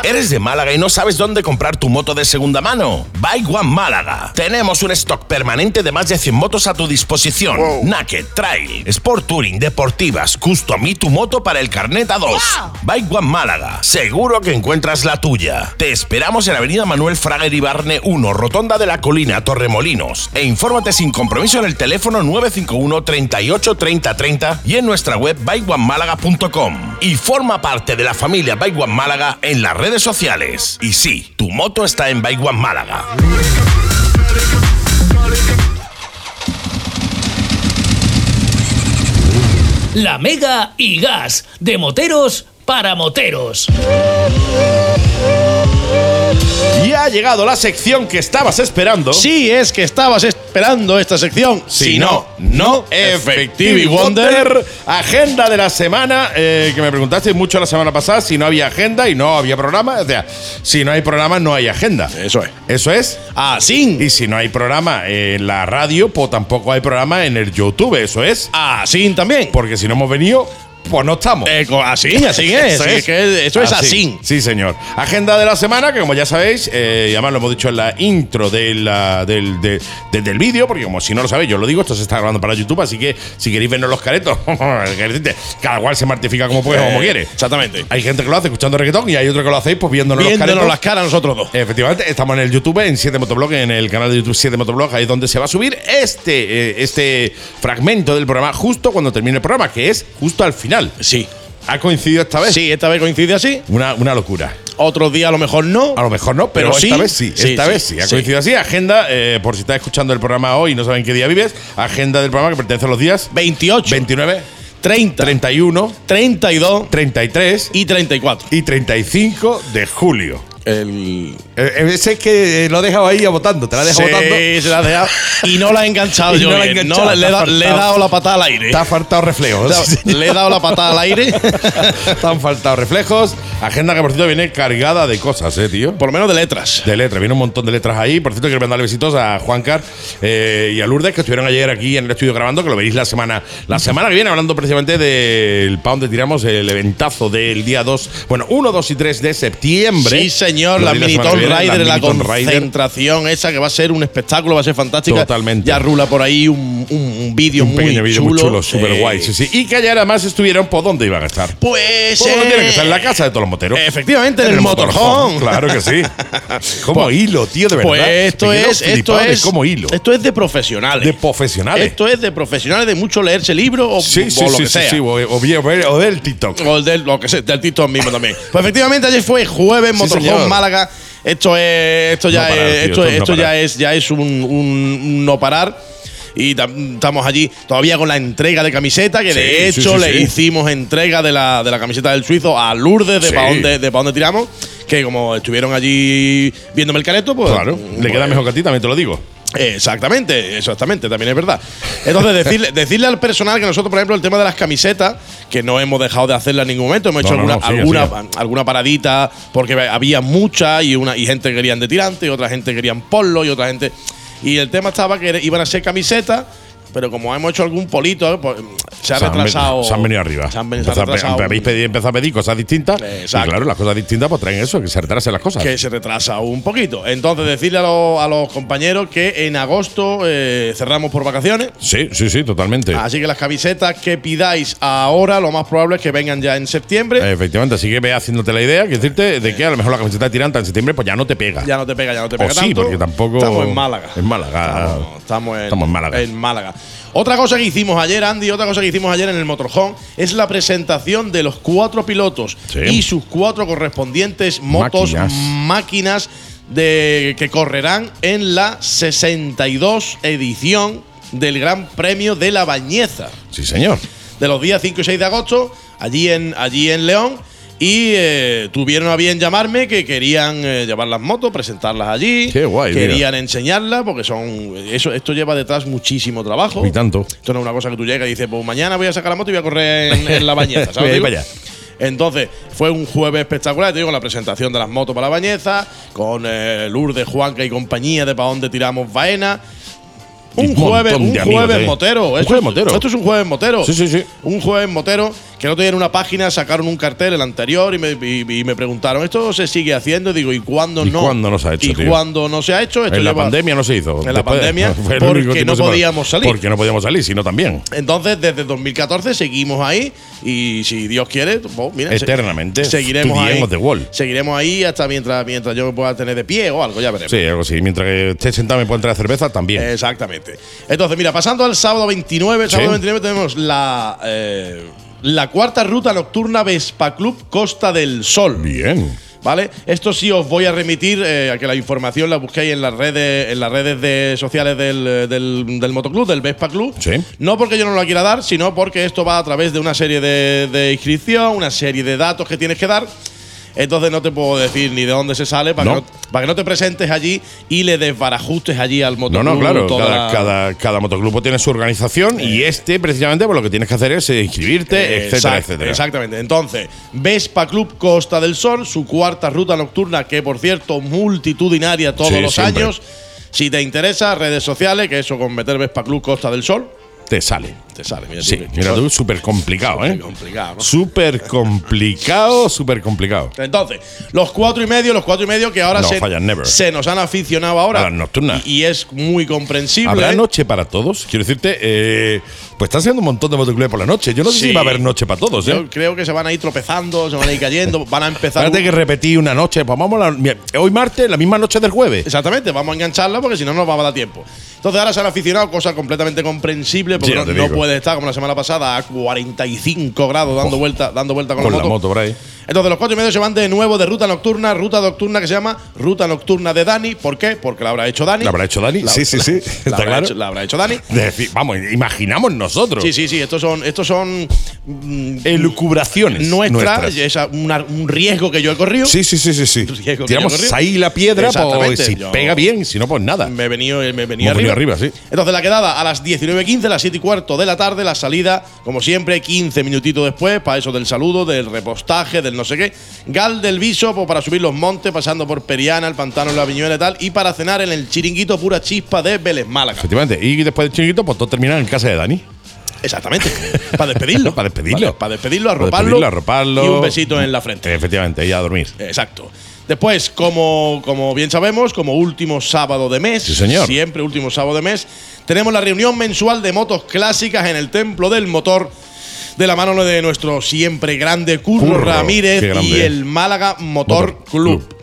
¿Eres de Málaga y no sabes dónde comprar tu moto de segunda mano? Bike One Málaga. Tenemos un stock permanente de más de 100 motos a tu disposición. Naked, Trail, Sport Touring, Deportivas, Custom y tu moto para el carnet A2. Bike One Málaga. Seguro que encuentras la tuya. Te esperamos en Avenida Manuel Frager y Barne 1, Rotonda de la Colina, Torremolinos. E infórmate sin compromiso en el teléfono 951 38 30 30 y en nuestra web bikeonemálaga.com. Y forma parte de la familia Bike One Málaga en las redes sociales. Y sí, tu moto está en Bike One Málaga. La Mega y Gas, de moteros para moteros. Y ha llegado la sección que estabas esperando. Sí, es que estabas esperando esta sección. Si no, no, Effective Wonder. Agenda de la semana, eh, que me preguntaste mucho la semana pasada si no había agenda y no había programa. O sea, si no hay programa, no hay agenda. Eso es. Eso es. Así. Y si no hay programa en la radio, pues tampoco hay programa en el YouTube. Eso es. Así también. Porque si no hemos venido, pues no estamos. Eh, así, así es. Eso es. que eso es así. Sí, señor. Agenda de la semana, que como ya sabéis, eh, y además lo hemos dicho en la intro de la- del, de- de- del vídeo, porque como si no lo sabéis, yo lo digo, esto se está grabando para YouTube, así que si queréis vernos los caretos, cada cual se martifica como puede, como Eh, quiere. Exactamente. Hay gente que lo hace escuchando reggaetón y hay otro que lo hacéis pues viéndonos, los caretos. las caras nosotros dos. Efectivamente, estamos en el YouTube, en 7 Motoblog, en el canal de YouTube 7 Motoblog, ahí es donde se va a subir este, eh, este fragmento del programa justo cuando termine el programa, que es justo al final. Sí. ¿Ha coincidido esta vez? Sí, esta vez coincide así. Una, una locura. Otro día a lo mejor no. A lo mejor no, pero, Pero esta sí. vez sí. Sí, esta sí, vez sí. Ha coincidido así. Agenda, eh, por si estás escuchando el programa hoy y no saben qué día vives, agenda del programa que pertenece a los días 28, 29, 30, 31, 32 33 y 34. y 35 de julio. El. Eh, ese es que lo he dejado ahí votando, te la he dejado Sí, votando. se la ha dejado. Y no la he enganchado Y yo. no la he bien. enganchado, No, le, he ha dado- le he faltado. dado la patada al aire. Te ha faltado reflejos. Le he dado la patada al aire. Te han faltado reflejos. Agenda que por cierto viene cargada de cosas, eh, tío. Por lo menos de letras. De letras, viene un montón de letras ahí. Por cierto, quiero mandarle besitos a Juancar eh, y a Lourdes, que estuvieron ayer aquí en el estudio grabando, que lo veréis la semana la semana que viene, hablando precisamente del pa' donde tiramos el eventazo del día 2, bueno, 1, 2 y 3 de septiembre. Sí, señor, Lo la Mini Tomb Raider, la Raider. concentración esa que va a ser un espectáculo, va a ser fantástica. Totalmente. Ya rula por ahí un, un, un vídeo muy, muy chulo, súper Eh, guay. Sí, sí. Y que ayer además estuvieron, ¿por dónde iban a estar? Pues. Pues eh, tiene que estar en la casa de todos los moteros. Efectivamente, en, el, motorhome. Claro que sí. como hilo, tío, de verdad. Pues esto es, esto es, como hilo. esto es de profesionales. De profesionales. Esto es de profesionales de mucho leerse libros o, sí, o sí, lo sí, que sea. sí, O, o o del TikTok. O el del, lo que sea, del TikTok mismo también. Pues efectivamente ayer fue jueves Motorhome Málaga. Esto es, esto ya No parar, es, tío, esto, esto es no esto ya es, ya es un, un- no parar. Y tam- estamos allí todavía con la entrega de camiseta, que de Sí, hecho sí, le hicimos entrega de la, de la camiseta del suizo a Lourdes de para dónde, de pa' dónde tiramos. Que como estuvieron allí viéndome el careto, pues. Claro, le queda pues, mejor que a ti, también te lo digo. Exactamente, exactamente, también es verdad. Entonces, decirle, decirle al personal que nosotros, por ejemplo, el tema de las camisetas, que no hemos dejado de hacerla en ningún momento, hemos No, hecho no, alguna, no, sigue, alguna, sigue. alguna paradita, porque había mucha y, una, y gente querían de tirante, y otra gente querían polo, y otra gente. Y el tema estaba que iban a ser camisetas. Pero como hemos hecho algún polito, pues, se ha Se han retrasado. veni- Se han venido arriba. Se han, venido- se retrasado habéis pedido- empezado a pedir cosas distintas. Exacto. Y claro, las cosas distintas pues traen eso, que se retrasen las cosas. que se retrasa un poquito. Entonces, decirle a, los- a los compañeros que en agosto eh, cerramos por vacaciones. Sí, sí, sí, totalmente. Así que las camisetas que pidáis ahora, lo más probable es que vengan ya en septiembre. Efectivamente, así que ve haciéndote la idea, que decirte de que a lo mejor la camiseta de tiranta en septiembre pues ya no te pega. ya no te pega, ya no te O pega sí, porque tampoco- Estamos en Málaga. En Málaga. Estamos, estamos en, Estamos en Málaga. en Málaga. Otra cosa que hicimos ayer, Andy, otra cosa que hicimos ayer en el Motorhome es la presentación de los cuatro pilotos Sí. y sus cuatro correspondientes motos, Máquinas. máquinas de que correrán en la 62 edición del Gran Premio de la Bañeza. Sí, señor. De los días 5 y 6 de agosto, allí en, allí en León. Y eh, tuvieron a bien llamarme que querían eh, llevar las motos, presentarlas allí. Qué guay, Querían enseñarlas porque son. Eso, esto lleva detrás muchísimo trabajo. Y tanto. Esto no es una cosa que tú llegas y dices, pues mañana voy a sacar la moto y voy a correr en, en la bañeza. ¿sabes? Voy a ir Digo, para allá. Entonces, fue un jueves espectacular, te digo, con la presentación de las motos para la bañeza, con eh, Lourdes, Juanca y compañía de para dónde tiramos vaena. Un un jueves, un jueves motero. Un Esto jueves es- motero. Esto es un jueves motero. Sí, sí, sí. Un jueves motero que no tenían una página, sacaron un cartel, el anterior, y me, y- y me preguntaron, ¿esto se sigue haciendo? Y digo, ¿y cuándo ¿Y no? cuándo no se ha hecho, ¿Y tío? cuándo no se ha hecho? Esto En la pandemia no se hizo. En la pandemia, porque no podíamos salir. Porque no podíamos salir, sino también. Entonces, desde 2014 seguimos ahí y si Dios quiere, pues, mira, Eternamente. seguiremos ahí. the world. Seguiremos ahí hasta mientras, mientras yo me pueda tener de pie o algo, ya veremos. Sí, algo así. Mientras que esté sentado me pueda entrar cerveza, también. Exactamente. Entonces, mira, pasando al sábado 29, el sábado Sí. 29 tenemos la, eh, la cuarta ruta nocturna Vespa Club Costa del Sol. Bien. ¿Vale? Esto sí os voy a remitir eh, a que la información la busquéis en las redes, en las redes de- sociales del, eh, del, del motoclub, del Vespa Club. Sí. No porque yo no la quiera dar, sino porque esto va a través de una serie de, de inscripción, una serie de datos que tienes que dar. Entonces no te puedo decir ni de dónde se sale para, No. que, no, para que no te presentes allí y le desbarajustes allí al No, motoclub. no, claro. toda Cada, cada, cada motoclub tiene su organización y este, precisamente, pues lo que tienes que hacer es eh, inscribirte, Eh, etcétera, exact- etcétera. Exactamente. Entonces, Vespa Club Costa del Sol, su cuarta ruta nocturna, que por cierto, multitudinaria todos Sí, los siempre. años. Si te interesa, redes sociales, que eso con meter Vespa Club Costa del Sol, Te sale. te sale. Mira Sí, tú, mira tú, súper complicado, ¿eh? complicado, ¿no? Súper complicado, súper complicado. Entonces, los cuatro y medio, los cuatro y medio que ahora No se, se nos han aficionado ahora. A las nocturnas. Y, y es muy comprensible. ¿Habrá noche para todos? Quiero decirte, eh, pues están siendo un montón de motoclubes por la noche. Yo no sé Sí. si va a haber noche para todos, ¿eh? Yo creo que se van a ir tropezando, se van a ir cayendo, van a empezar. Fíjate que repetí una noche, pues vamos a la- mira, hoy martes, la misma noche del jueves. Exactamente, vamos a engancharla porque si no nos va a dar tiempo. Entonces ahora se han aficionado, cosa completamente comprensible, porque Sí, no, no puede estar como la semana pasada a 45 grados dando Oh, vuelta, dando vuelta con, Con la, la moto. moto por ahí. Entonces los cuatro y medio se van de nuevo de ruta nocturna, ruta nocturna que se llama Ruta Nocturna de Dani. ¿Por qué? Porque la habrá hecho Dani. ¿La habrá hecho Dani? La- sí, sí, sí. La, Está habrá claro. hecho, la habrá hecho Dani. Decir, vamos, imaginamos nosotros. Sí, sí, sí. Estos son, estos son mm, Elucubraciones nuestras. nuestras. Es una- un riesgo que yo he corrido. Sí, sí, sí, sí, sí. Tiramos ahí la piedra, pues si yo- pega bien, si no, pues nada. Me he venido, me Hemos arriba. arriba, sí. Entonces la quedada a las 19.15, las 7 y cuarto de la tarde, la salida, como siempre, 15 minutitos después, para eso del saludo, del repostaje, del no sé qué. Gal del Viso, pues, para subir los montes, pasando por Periana, el pantano, la Viñuela y tal, y para cenar en el chiringuito pura chispa de Vélez Málaga. Efectivamente. Y después del chiquito, pues todo termina en casa de Dani. Exactamente. para despedirlo. Para despedirlo. Para despedirlo, Para arroparlo. despedirlo, arroparlo. Y un besito en la frente. Efectivamente, y a dormir. Exacto. Después, como, como bien sabemos, como último sábado de mes, Sí, señor. siempre último sábado de mes, tenemos la reunión mensual de motos clásicas en el Templo del Motor, de la mano de nuestro siempre grande Curro, Curro, Ramírez grande. y el Málaga Motor, Motor Club. Club.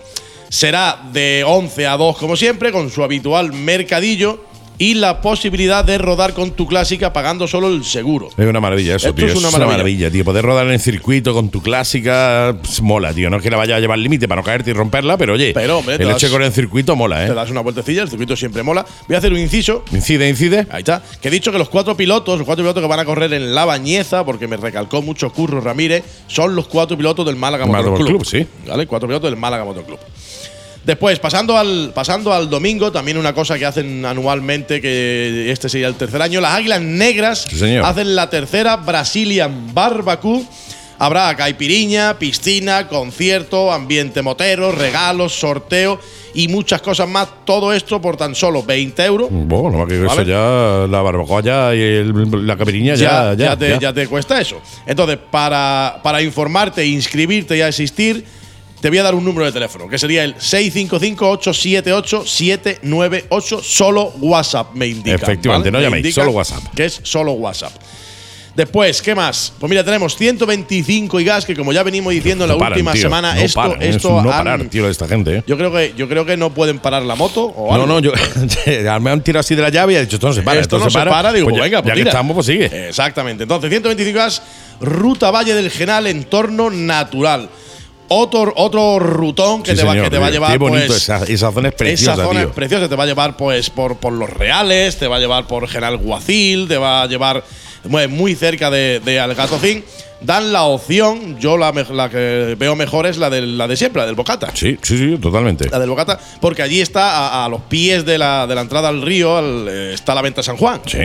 Será de 11 a 2, como siempre, con su habitual mercadillo y la posibilidad de rodar con tu clásica pagando solo el seguro. Es una maravilla eso, Esto tío. es una maravilla. tío. Poder rodar en el circuito con tu clásica pues, mola, tío. No es que la vaya a llevar al límite para no caerte y romperla, pero oye, Pero, hombre, te el hecho con el circuito mola, Te ¿eh? das una vueltecilla, el circuito siempre mola. Voy a hacer un inciso Incide, incide. Ahí está. Que he dicho que los cuatro pilotos, los cuatro pilotos que van a correr en La Bañeza, porque me recalcó mucho Curro Ramírez, son los cuatro pilotos del Málaga Málaga Motor Club. Club, sí. ¿Vale? Cuatro pilotos del Málaga Motor Club. Después, pasando al, pasando al domingo, también una cosa que hacen anualmente, que este sería el tercer año, las Águilas Negras Sí, hacen la tercera Brazilian Barbecue. Habrá caipiriña, piscina, concierto, ambiente motero, regalos, sorteo y muchas cosas más. Todo esto por tan solo 20 euros. Bueno, más que eso ya, la barbacoa ya y el- la capiriña ya, ya, ya, te, ya. ya te cuesta eso. Entonces, para, para informarte, inscribirte y asistir, te voy a dar un número de teléfono, que sería el 655-878-798, solo WhatsApp, me indica. Efectivamente, no Me llaméis, solo WhatsApp. Que es solo WhatsApp. Después, ¿qué más? Pues mira, tenemos 125 y gas, que como ya venimos diciendo en la No paran, última tío, semana, no esto, paran, es esto un no han- parar, tío, de esta gente, ¿eh? yo creo que yo creo que no pueden parar la moto o No, algo. no, yo me han tirado así de la llave y he dicho, esto no se para. Esto no se se para, digo, Pues ya- venga, pues ya que estamos, pues sigue. Exactamente. Entonces, 125 gas, ruta Valle del Genal, entorno natural. Otro, otro rutón que, Sí, te, va, señor, que te va a llevar Qué bonito, pues, esa, esa zona es preciosa, esa zona tío. es preciosa, te va a llevar pues por, por los Reales, te va a llevar por General Guacil, te va a llevar muy cerca de, de Algatocín. Dan la opción, yo la, que veo mejor es la, del- la de siempre, la del Bocata. Sí, sí, sí, totalmente. La del Bocata, porque allí está a, a los pies de la, de la entrada al río, al- eh, está la venta San Juan. Sí,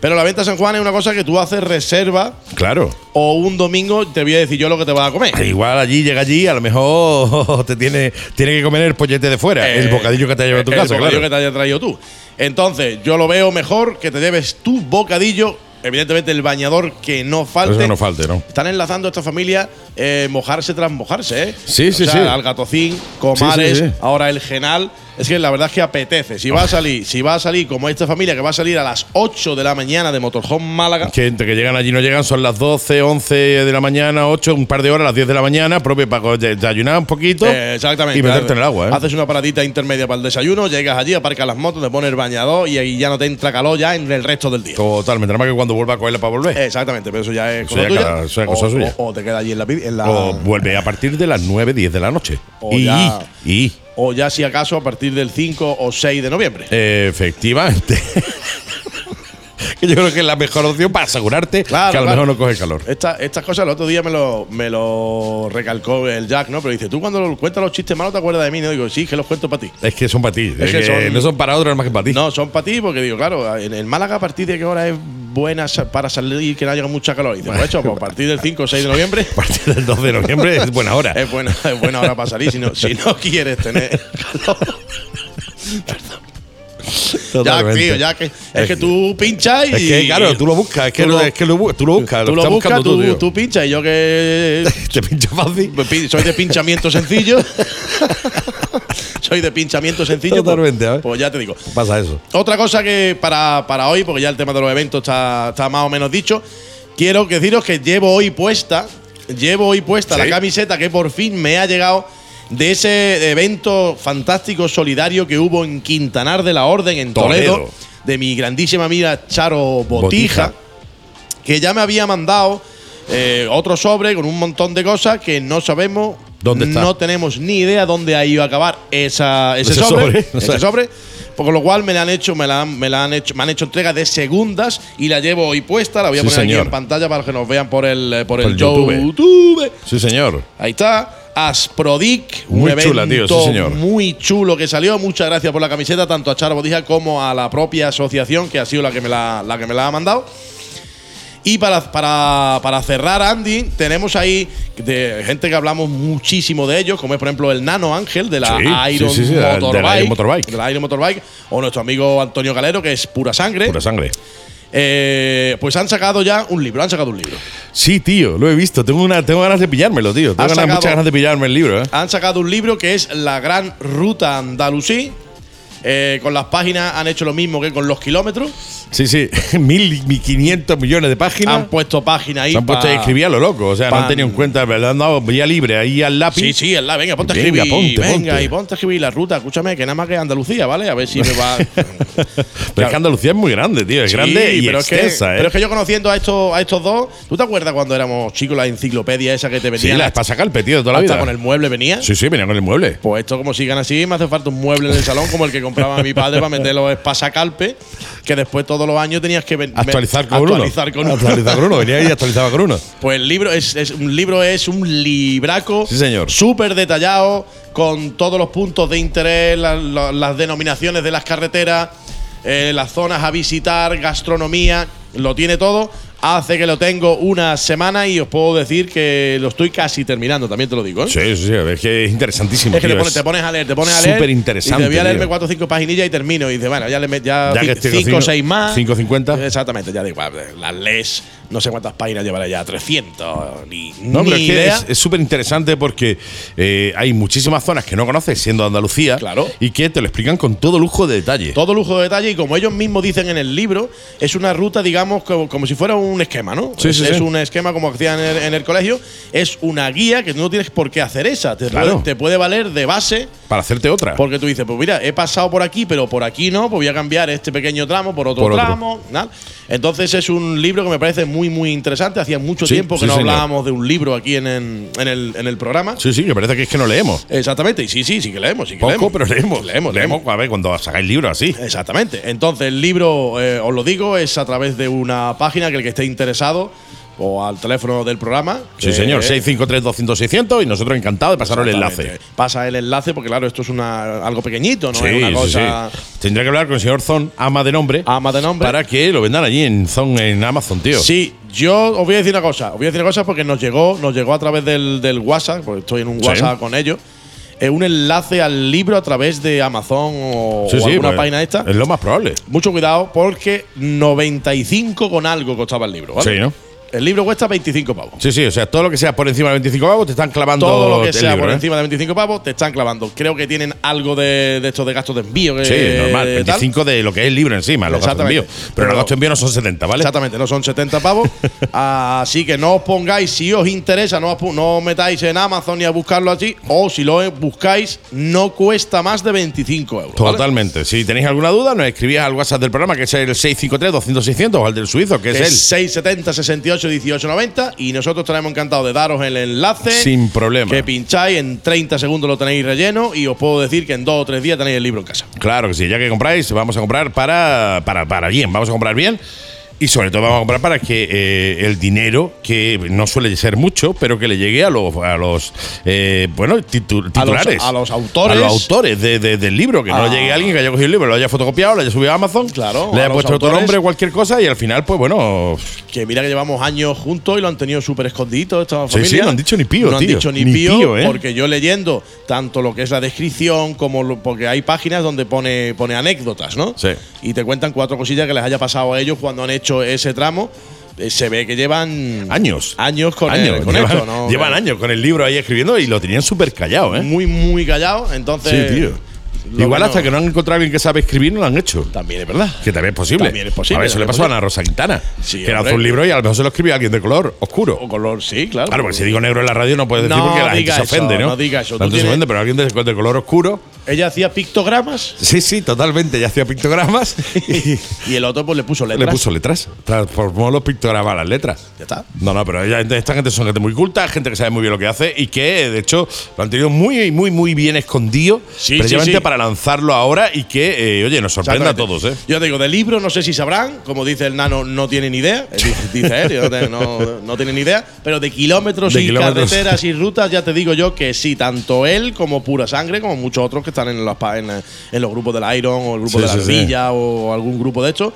Pero la venta San Juan es una cosa que tú haces reserva claro. o un domingo te voy a decir yo lo que te vas a comer. Igual allí llega allí, a lo mejor te tiene, tiene que comer el pollete de fuera, el Eh, bocadillo que te ha llevado tu el casa, bocadillo claro. que te haya traído tú. Entonces, yo lo veo mejor que te lleves tu bocadillo, evidentemente el bañador que no falte. Eso no falte, ¿no? Están enlazando a esta familia eh, mojarse tras mojarse, ¿eh? Sí, sí, O sea, sí. Algatocín, Comares, Sí, sí, sí. ahora el Genal. Es que la verdad es que apetece. Si va a salir, si va a salir como esta familia que va a salir a las 8 de la mañana de Motorhome Málaga. Que entre que llegan allí no llegan, son las 12, 11 de la mañana, 8, un par de horas, las 10 de la mañana, propio para desayunar un poquito Eh, exactamente. y meterte en el agua. ¿eh? Haces una paradita intermedia para el desayuno, llegas allí, aparcas las motos, te pones el bañador y ahí ya no te entra calor ya en el resto del día. Totalmente, nada más que cuando vuelva a cogerla para volver. Exactamente, pero eso ya es cosa tuya. cada- es cosa o, suya. o- o te queda allí en la, en la- O vuelve a partir de las 9, 10 de la noche. O y, ya- y, o ya si acaso a partir del 5 o 6 de noviembre. efectivamente. que yo creo que es la mejor opción para asegurarte Claro, que a lo claro. mejor no coge calor. Esta- estas cosas el otro día me lo, me lo recalcó el Jack, ¿no? Pero dice, tú cuando lo- cuentas los chistes malos te acuerdas de mí, ¿no? Digo, sí, que los cuento para ti. Es que son para ti. Es es que que son- no son para otros, más que para ti. No, son para ti porque digo, claro, en el Málaga a partir de qué hora es buena para salir y que no haya mucha calor. Y dice, pues hecho, pues a partir del 5 o 6 de noviembre A partir del 12 de noviembre es buena hora. es buena, es buena hora para salir si no, si no quieres tener calor. Ya, Totalmente. tío, ya que es que tú pinchas y. Es que, claro, tú lo buscas. Es que, Tú lo, es que lo tú lo buscas. Tú lo buscas, tú, tú pinchas y yo que Te pincha fácil. soy de pinchamiento sencillo. soy de pinchamiento sencillo. pues- Totalmente, ver. Pues ya te digo. Pasa eso. Otra cosa que para, para hoy, porque ya el tema de los eventos está, está más o menos dicho, quiero deciros que llevo hoy puesta, llevo hoy puesta Sí. la camiseta que por fin me ha llegado de ese evento fantástico solidario que hubo en Quintanar de la Orden, en Toledo, Toledo. de mi grandísima amiga Charo Botija, Botija. que ya me había mandado eh, otro sobre con un montón de cosas que no sabemos. ¿Dónde está? No tenemos ni idea dónde ha ido a acabar esa, ese, Ese sobre. ese sobre. Por lo cual me la han hecho, me la han, me la han hecho, me han hecho entrega de segundas y la llevo hoy puesta. La voy a Sí, poner aquí en pantalla para que nos vean por el, eh, por el, el YouTube. YouTube. Sí, señor. Ahí está. Asprodic, un Muy evento chula, tío, sí, señor. muy chulo que salió. Muchas gracias por la camiseta, tanto a Charo Botija como a la propia asociación que ha sido la que me la, la que me la ha mandado. Y para, para, para cerrar, Andy, tenemos ahí de gente que hablamos muchísimo de ellos, como es por ejemplo el Nano Ángel de la Sí, Iron, sí, sí, sí, de la- de la Motorbike, Iron Motorbike. de la Iron Motorbike, o nuestro amigo Antonio Galero, que es pura sangre. Pura sangre. Eh, pues han sacado ya un libro, han sacado un libro. Sí, tío, lo he visto. Tengo, una, tengo ganas de pillármelo, tío. Tengo Ha ganas- sacado- muchas ganas de pillarme el libro, ¿eh? Han sacado un libro que es La Gran Ruta Andalusí. Eh, con las páginas han hecho lo mismo que con los kilómetros. Sí, sí. Mil, mil quinientos millones de páginas. Han puesto páginas ahí. Se han puesto pa- a escribir a lo loco. O sea, no pan- han tenido en cuenta, le han dado vía libre ahí al lápiz. Sí, sí, el la- venga, ponte a Venga, escribir. ponte, venga, ponte. y ponte a escribir la ruta. Escúchame, que nada más que Andalucía, ¿vale? A ver si me va. Pero es que Andalucía es muy grande, tío. Es Sí, grande y pero es que- extensa, ¿eh? Pero es que yo conociendo a estos, a estos dos, ¿tú te acuerdas cuando éramos chicos la enciclopedia esa que te sí, venía la para sacar el tío, de toda la vida. con el mueble venía? Sí, sí, venía con el mueble. Pues esto como sigan así, me hace falta un mueble en el salón como el que compraba mi padre para meter los espasacalpes, que después todos los años tenías que Actualizar con actualizar uno. con. Actualizar con uno. Venía y actualizaba con uno. Pues el libro es, es- un libro es un libraco Sí, señor. súper detallado, con todos los puntos de interés, la- la- las denominaciones de las carreteras, eh, las zonas a visitar, gastronomía, lo tiene todo. Hace que lo tengo una semana y os puedo decir que lo estoy casi terminando, también te lo digo. ¿eh? Sí, sí, sí. Es que es interesantísimo. Es que te pones, te pones a leer, te pones a leer. Súper interesante. Te voy a leerme tío. cuatro o cinco paginillas y termino. Y dices, bueno, ya le ya, Ya cinco o seis más. 5.50. Exactamente, ya digo, las lees, no sé cuántas páginas llevará ya, 300, ni, No, ni pero idea. es- súper interesante porque eh, hay muchísimas zonas que no conoces siendo Andalucía Claro. y que te lo explican con todo lujo de detalle. Todo lujo de detalle y como ellos mismos dicen en el libro, es una ruta, digamos, como, como si fuera un esquema, ¿no? Sí, es, sí, es sí. un esquema como hacían en el, en el colegio. Es una guía que tú no tienes por qué hacer esa. Te, Claro. puede, te puede valer de base Para hacerte otra. porque tú dices, pues mira, he pasado por aquí, pero por aquí no, pues voy a cambiar este pequeño tramo por otro Por otro. tramo. ¿no? Entonces es un libro que me parece muy muy, muy interesante. Hacía mucho Sí, tiempo que sí, no señor. hablábamos de un libro aquí en, en- en el, en el programa. Sí, sí, que parece que es que no leemos. Exactamente, y sí, sí, sí que leemos. Sí que Poco, leemos. pero leemos. Leemos, leemos. A ver, cuando sacáis libros así. Exactamente. Entonces, el libro, eh, os lo digo, es a través de una página que el que esté interesado o al teléfono del programa. Sí, señor. 653-200-600 y nosotros encantados de pasaros el enlace. Pasa el enlace porque, claro, esto es una, algo pequeñito, no Sí, es una cosa. sí. Tendría que hablar con el señor Zon, ama de nombre. Ama de nombre. Para que lo vendan allí en Zon, en Amazon, tío. Sí, yo os voy a decir una cosa. Os voy a decir una cosa porque nos llegó, nos llegó a través del, del WhatsApp, porque estoy en un. WhatsApp con ellos. eh, un enlace al libro a través de Amazon o, Sí, o sí, alguna pues, página esta. Es lo más probable. Mucho cuidado porque 95 con algo costaba el libro. ¿vale? Sí, ¿no? El libro cuesta 25 pavos. Sí, sí, o sea, todo lo que sea por encima de 25 pavos te están clavando Todo lo que el sea libro, por ¿eh? encima de 25 pavos te están clavando. Creo que tienen algo de, de estos de gastos de envío. Que, Sí, normal. tal. 25 de lo que es el libro encima, los gastos de envío. Pero, los gastos de envío no son 70, ¿vale? Exactamente, no son 70 pavos. Así que no os pongáis, si os interesa, no os, no os metáis en Amazon ni a buscarlo allí. O si lo buscáis, no cuesta más de 25 euros. ¿vale? Totalmente. Si tenéis alguna duda, nos escribís al WhatsApp del programa, que es el 653-200-600 o al del suizo, que es, el. es 670 68 18 90 y nosotros estaremos encantados de daros el enlace Sin problema. que pincháis en 30 segundos lo tenéis relleno y os puedo decir que en dos o tres días tenéis el libro en casa Claro que sí, ya que compráis, vamos a comprar para, para, para bien, vamos a comprar bien. Y sobre todo vamos a comprar para que eh, el dinero, que no suele ser mucho, pero que le llegue a los, a los eh, bueno, titu- titulares. a los autores. A los autores de- de- del libro. Que no Ah. llegue alguien que haya cogido el libro, lo haya fotocopiado, lo haya subido a Amazon, Claro, le a haya puesto otro nombre, cualquier cosa, y al final, pues bueno, que mira que llevamos años juntos y lo han tenido súper escondido esta Sí, familia sí, no han dicho ni pío, no han dicho ni, Ni pío, pío, ¿eh? porque yo leyendo tanto lo que es la descripción como lo- porque hay páginas donde pone pone anécdotas no Sí. y te cuentan cuatro cosillas que les haya pasado a ellos cuando han hecho ese tramo Eh, se ve que llevan años. años con, años. el- con llevan, esto ¿no? llevan años con el libro ahí escribiendo y lo tenían súper callado, ¿eh? muy muy callado entonces Sí, tío. Igual hasta que no han encontrado a alguien que sabe escribir, no lo han hecho. también es verdad Que también es posible. También es posible, A ver, eso le pasó a Ana Rosa Quintana. Sí, que lanzó hombre. un libro y a lo mejor se lo escribió alguien de color oscuro. o color sí claro Claro, porque si digo negro en la radio no puedes decir No porque la gente diga se ofende, ¿no? no diga eso. La Tú gente se tienes- ofende, pero alguien de, de color oscuro. ella hacía pictogramas Sí, sí, totalmente. Ya hacía pictogramas y y el otro pues le puso letras le puso letras. Transformó los pictogramas a las letras. ya está No, no, pero ella, esta gente son gente muy culta, gente que sabe muy bien lo que hace y que, de hecho, lo han tenido muy, muy, muy bien escondido. Sí, precisamente sí, sí. Para lanzarlo ahora y que, eh, oye, nos sorprenda a todos, ¿eh? Yo te digo, de libro no sé si sabrán, como dice el nano, no tiene ni idea, eh, dice, él, no, no- tiene ni idea, pero de kilómetros De y kilómetros. carreteras y rutas ya te digo yo que sí, tanto él como Pura Sangre, como muchos otros que están en, las en, en los grupos del Iron o el grupo Sí, de la sí, sí. Ardilla o algún grupo de estos,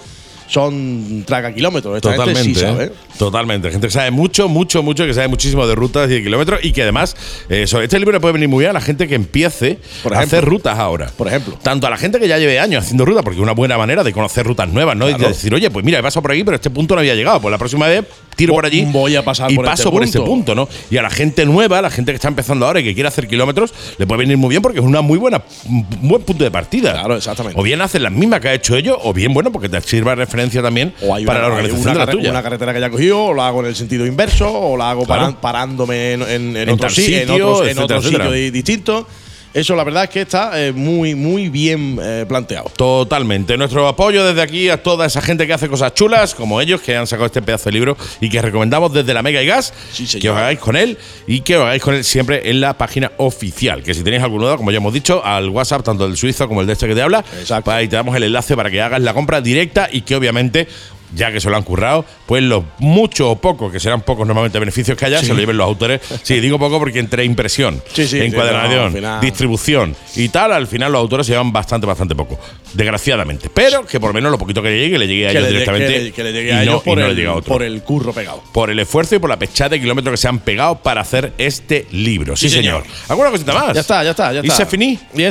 son traga kilómetros. Esta gente Totalmente, sí sabe. ¿eh? Totalmente. Gente que sabe mucho, mucho, mucho, que sabe muchísimo de rutas y de kilómetros y que además, eh, sobre este libro le puede venir muy bien a la gente que empiece Por a hacer rutas ahora. Por ejemplo. Tanto a la gente que ya lleve años haciendo rutas, porque es una buena manera de conocer rutas nuevas, ¿no? Y de Claro. decir, oye, pues mira, he pasado por aquí, pero este punto no había llegado. Pues la próxima vez tiro por allí voy a pasar y por paso este por este punto. ¿no? Y a la gente nueva, la gente que está empezando ahora y que quiere hacer kilómetros, le puede venir muy bien porque es una muy buena, un buen punto de partida. Claro, exactamente. O bien hacen las mismas que ha hecho ellos, o bien, bueno, porque te sirva de referencia también O hay para una, la hay organización una de la carre- tuya. una carretera que haya cogido, o la hago en el sentido inverso, o la hago Claro. paran- parándome en, en, en En otro, en sitio, otros- en etcétera, otro etcétera. sitio di- distinto. Eso la verdad es que está eh, muy, muy bien eh, planteado. Totalmente. Nuestro apoyo desde aquí a toda esa gente que hace cosas chulas, como ellos, que han sacado este pedazo de libro y que recomendamos desde la Mega y Gas, Sí, que os hagáis con él y que os hagáis con él siempre en la página oficial. Que si tenéis alguna duda, como ya hemos dicho, al WhatsApp, tanto el suizo como el de este que te habla, Exacto. pues ahí te damos el enlace para que hagas la compra directa y que obviamente. Ya que se lo han currado, pues los muchos o pocos, que serán pocos normalmente beneficios que haya, se lo lleven los autores. Sí, digo poco porque entre impresión, Sí, sí, sí, no, encuadernación, distribución y tal, al final los autores se llevan bastante, bastante poco. Desgraciadamente. Pero que por lo menos lo poquito que le llegue, le llegue a ellos directamente. que le- llegue y a ellos y por, el, llegue a otro. por el curro pegado. Por el esfuerzo y por la pechada de kilómetros que se han pegado para hacer este libro. Sí, señor. señor. ¿Alguna cosita más? Ya está, ya está, ya ¿Y está. se finí? Y.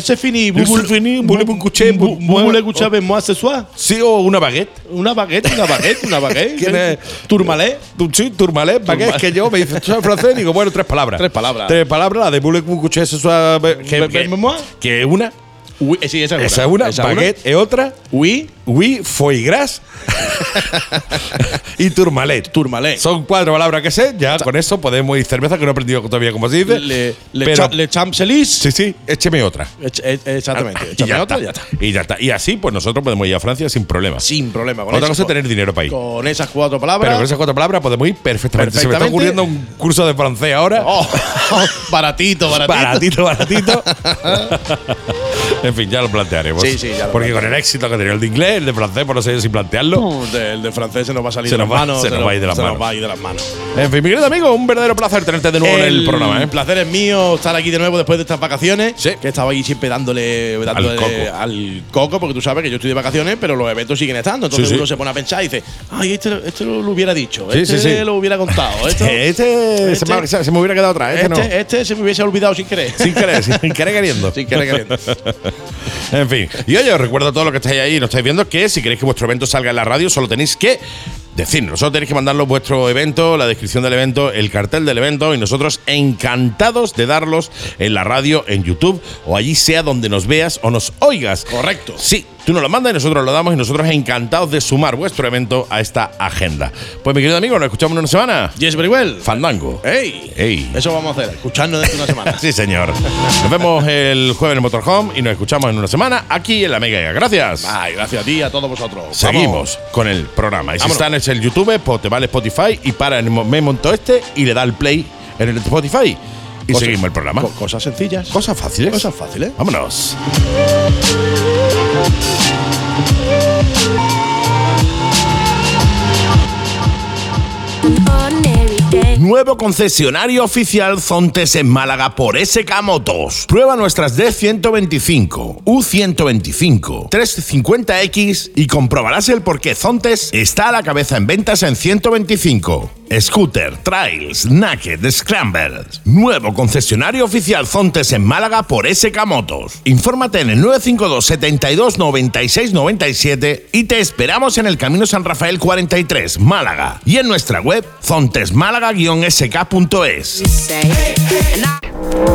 Y voulez-vous coucher, Vous voulez coucher baguette, una baguette. ¿Quién es? Tourmalet. Tu- Sí, turmalé, baguette, que yo me dice, ¿tú sabes francés? Digo, bueno, tres palabras. Tres palabras. Tres palabras, la de ce soir, que, que una, eh, sí, esa es una. esa es una, es baguette es otra. Oui, oui, foie gras y tourmalet. Tourmalet. Son cuatro palabras que sé. Ya con eso podemos ir cerveza, que no he aprendido todavía cómo se dice. Le, le, pero- cha- le. Sí, sí, écheme otra. Ech- e- Exactamente. Y Échame ya, otra está. y ya está. Y ya está. Y así, pues nosotros podemos ir a Francia sin problema. Sin problema. Con Otra cosa es tener dinero para ir. Con esas cuatro palabras. Pero con esas cuatro palabras podemos ir perfectamente. Se me está Perfectamente. ocurriendo un curso de francés ahora. Oh, baratito, baratito. Baratito, baratito. en fin, ya lo plantearemos. Sí, sí, ya lo Porque con el éxito que tenía el de inglés, el de francés, por no sé si plantearlo. El de francés se nos va a salir Se de las va- manos. se nos va a ir de las se nos manos. va a ir de las manos. En fin, mi querido amigo, un verdadero placer tenerte de nuevo en el programa. ¿eh? placer es mío estar aquí de nuevo después de estas vacaciones. Sí. Que estaba ahí siempre dándole, dándole coco. al coco, porque tú sabes que yo estoy de vacaciones, pero los eventos siguen estando. Entonces Sí, sí. uno se pone a pensar y dice, ay, este, este lo, lo hubiera dicho, este lo hubiera contado. Esto, Este, se, me, se me hubiera quedado atrás. Este, este, no. este se me hubiese olvidado sin querer. Sin querer, sin querer queriendo. Sin querer queriendo. en fin. Y oye, os recuerdo a todos los que estáis ahí y nos estáis viendo que si queréis que vuestro evento salga en la radio, solo tenéis que decirnos. Solo tenéis que mandarnos vuestro evento, la descripción del evento, el cartel del evento y nosotros encantados de darlos en la radio, en YouTube o allí sea donde nos veas o nos oigas. Correcto. Sí, tú nos lo mandas y nosotros lo damos y nosotros encantados de sumar vuestro evento a esta agenda. Pues mi querido amigo, nos escuchamos en una semana. Yes, very well. Fandango. ¡Ey! Ey. Eso vamos a hacer, escucharnos dentro de una semana. Sí, señor. Nos vemos el jueves en el Motorhome y nos escuchamos en una semana aquí en la Mega. Gracias. Ay, gracias a ti y a todos vosotros. Seguimos Vamos. con el programa. Y si estás en el YouTube, pues te vale Spotify y para en el me monto este y le da el play en el Spotify. Y Cosas- seguimos el programa. co- Cosas sencillas. Cosas fáciles. Cosas fáciles. Vámonos. Nuevo concesionario oficial Zontes en Málaga por SK Motos. Prueba nuestras D125, U125, 350X y comprobarás el por qué Zontes está a la cabeza en ventas en 125. Scooter, Trails, Naked, Scrambles. Nuevo concesionario oficial Zontes en Málaga por SK Motos. Infórmate en el 952 72 96 97 y te esperamos en el Camino San Rafael 43, Málaga. Y en nuestra web zontesmálaga-sk.es.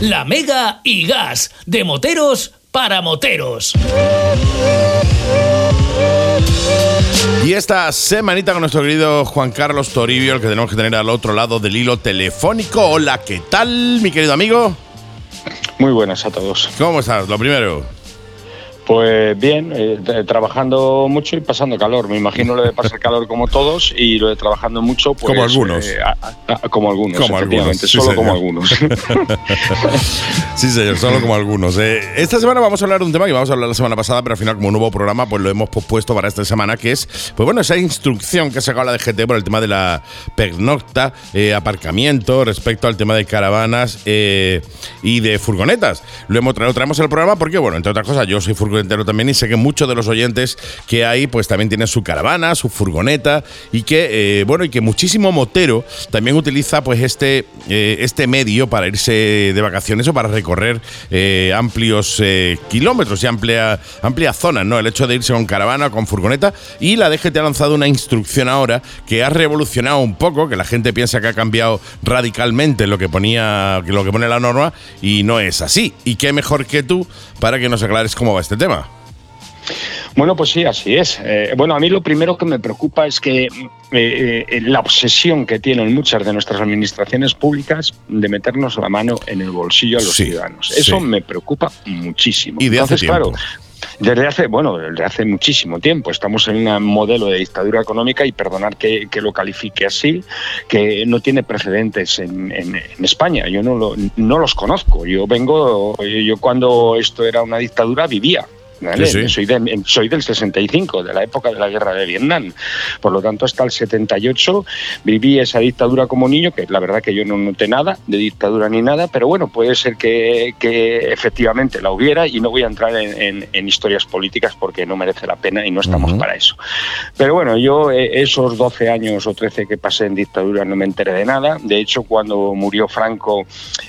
La Mega y Gas, de moteros para moteros. Y esta semanita con nuestro querido Juan Carlos Toribio, el que tenemos que tener al otro lado del hilo telefónico. Hola, ¿qué tal, mi querido amigo? Muy buenas a todos. ¿Cómo estás? Lo primero. Pues bien, eh, t- trabajando mucho y pasando calor. Me imagino lo de pasar calor como todos y lo de trabajando mucho, pues. Como algunos. eh, a- a- como algunos, Como algunos, efectivamente, sí, solo señor. como algunos. Sí, señor, solo como algunos. Eh, esta semana vamos a hablar de un tema que vamos a hablar la semana pasada, pero al final, como un nuevo programa, pues lo hemos pospuesto para esta semana, que es, pues bueno, esa instrucción que ha sacado la DGT por el tema de la pernocta, eh, aparcamiento, respecto al tema de caravanas eh, y de furgonetas. Lo hemos traído, traemos el programa porque, bueno, entre otras cosas, yo soy furgonetero también y sé que muchos de los oyentes que hay, pues también tienen su caravana, su furgoneta y que, eh, bueno, y que muchísimo motero también utiliza, pues, este, eh, este medio para irse de vacaciones o para recorrer eh, amplios kilómetros y amplia, amplias zonas, ¿no? El hecho de irse con caravana con furgoneta. Y la DGT ha lanzado una instrucción ahora que ha revolucionado un poco, que la gente piensa que ha cambiado radicalmente lo que ponía, lo que pone la norma, y no es así. Y qué mejor que tú para que nos aclares cómo va este tema. Bueno, pues sí, así es. Eh, bueno, a mí lo primero que me preocupa es que eh, eh, la obsesión que tienen muchas de nuestras administraciones públicas de meternos la mano en el bolsillo a los Sí, ciudadanos. Eso sí. me preocupa muchísimo. Y de hace Entonces, claro. Desde hace, bueno, desde hace muchísimo tiempo estamos en un modelo de dictadura económica y perdonar que, que lo califique así, que no tiene precedentes en, en- España. Yo no, lo- no los conozco. Yo vengo, yo cuando esto era una dictadura vivía ¿vale? Sí, sí. Soy, de- soy del 65, de la época de la guerra de Vietnam. Por lo tanto, hasta el 78 viví esa dictadura como niño, que la verdad que yo no noté nada de dictadura ni nada, pero bueno, puede ser que, que efectivamente la hubiera y no voy a entrar en, en- en historias políticas porque no merece la pena y no estamos para eso. Pero bueno, yo eh, esos 12 años o 13 que pasé en dictadura no me enteré de nada. De hecho, cuando murió Franco,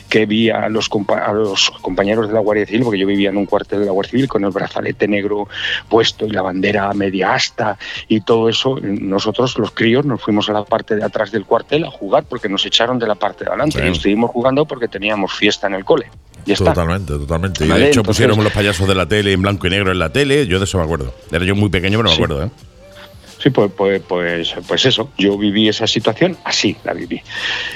que vi a los, a los compañeros de la Guardia Civil, porque yo vivía en un cuartel de la Guardia Civil con el brazalete negro puesto y la bandera media asta y todo eso, nosotros los críos nos fuimos a la parte de atrás del cuartel a jugar porque nos echaron de la parte de adelante Sí. y estuvimos jugando porque teníamos fiesta en el cole. Ya está. Totalmente, totalmente. Y de hecho entonces- pusieron los payasos de la tele en blanco y negro en la tele. Yo de eso me acuerdo. Era yo muy pequeño, pero me Sí. acuerdo, ¿eh? Sí, pues, pues, pues, pues eso, yo viví esa situación, así la viví.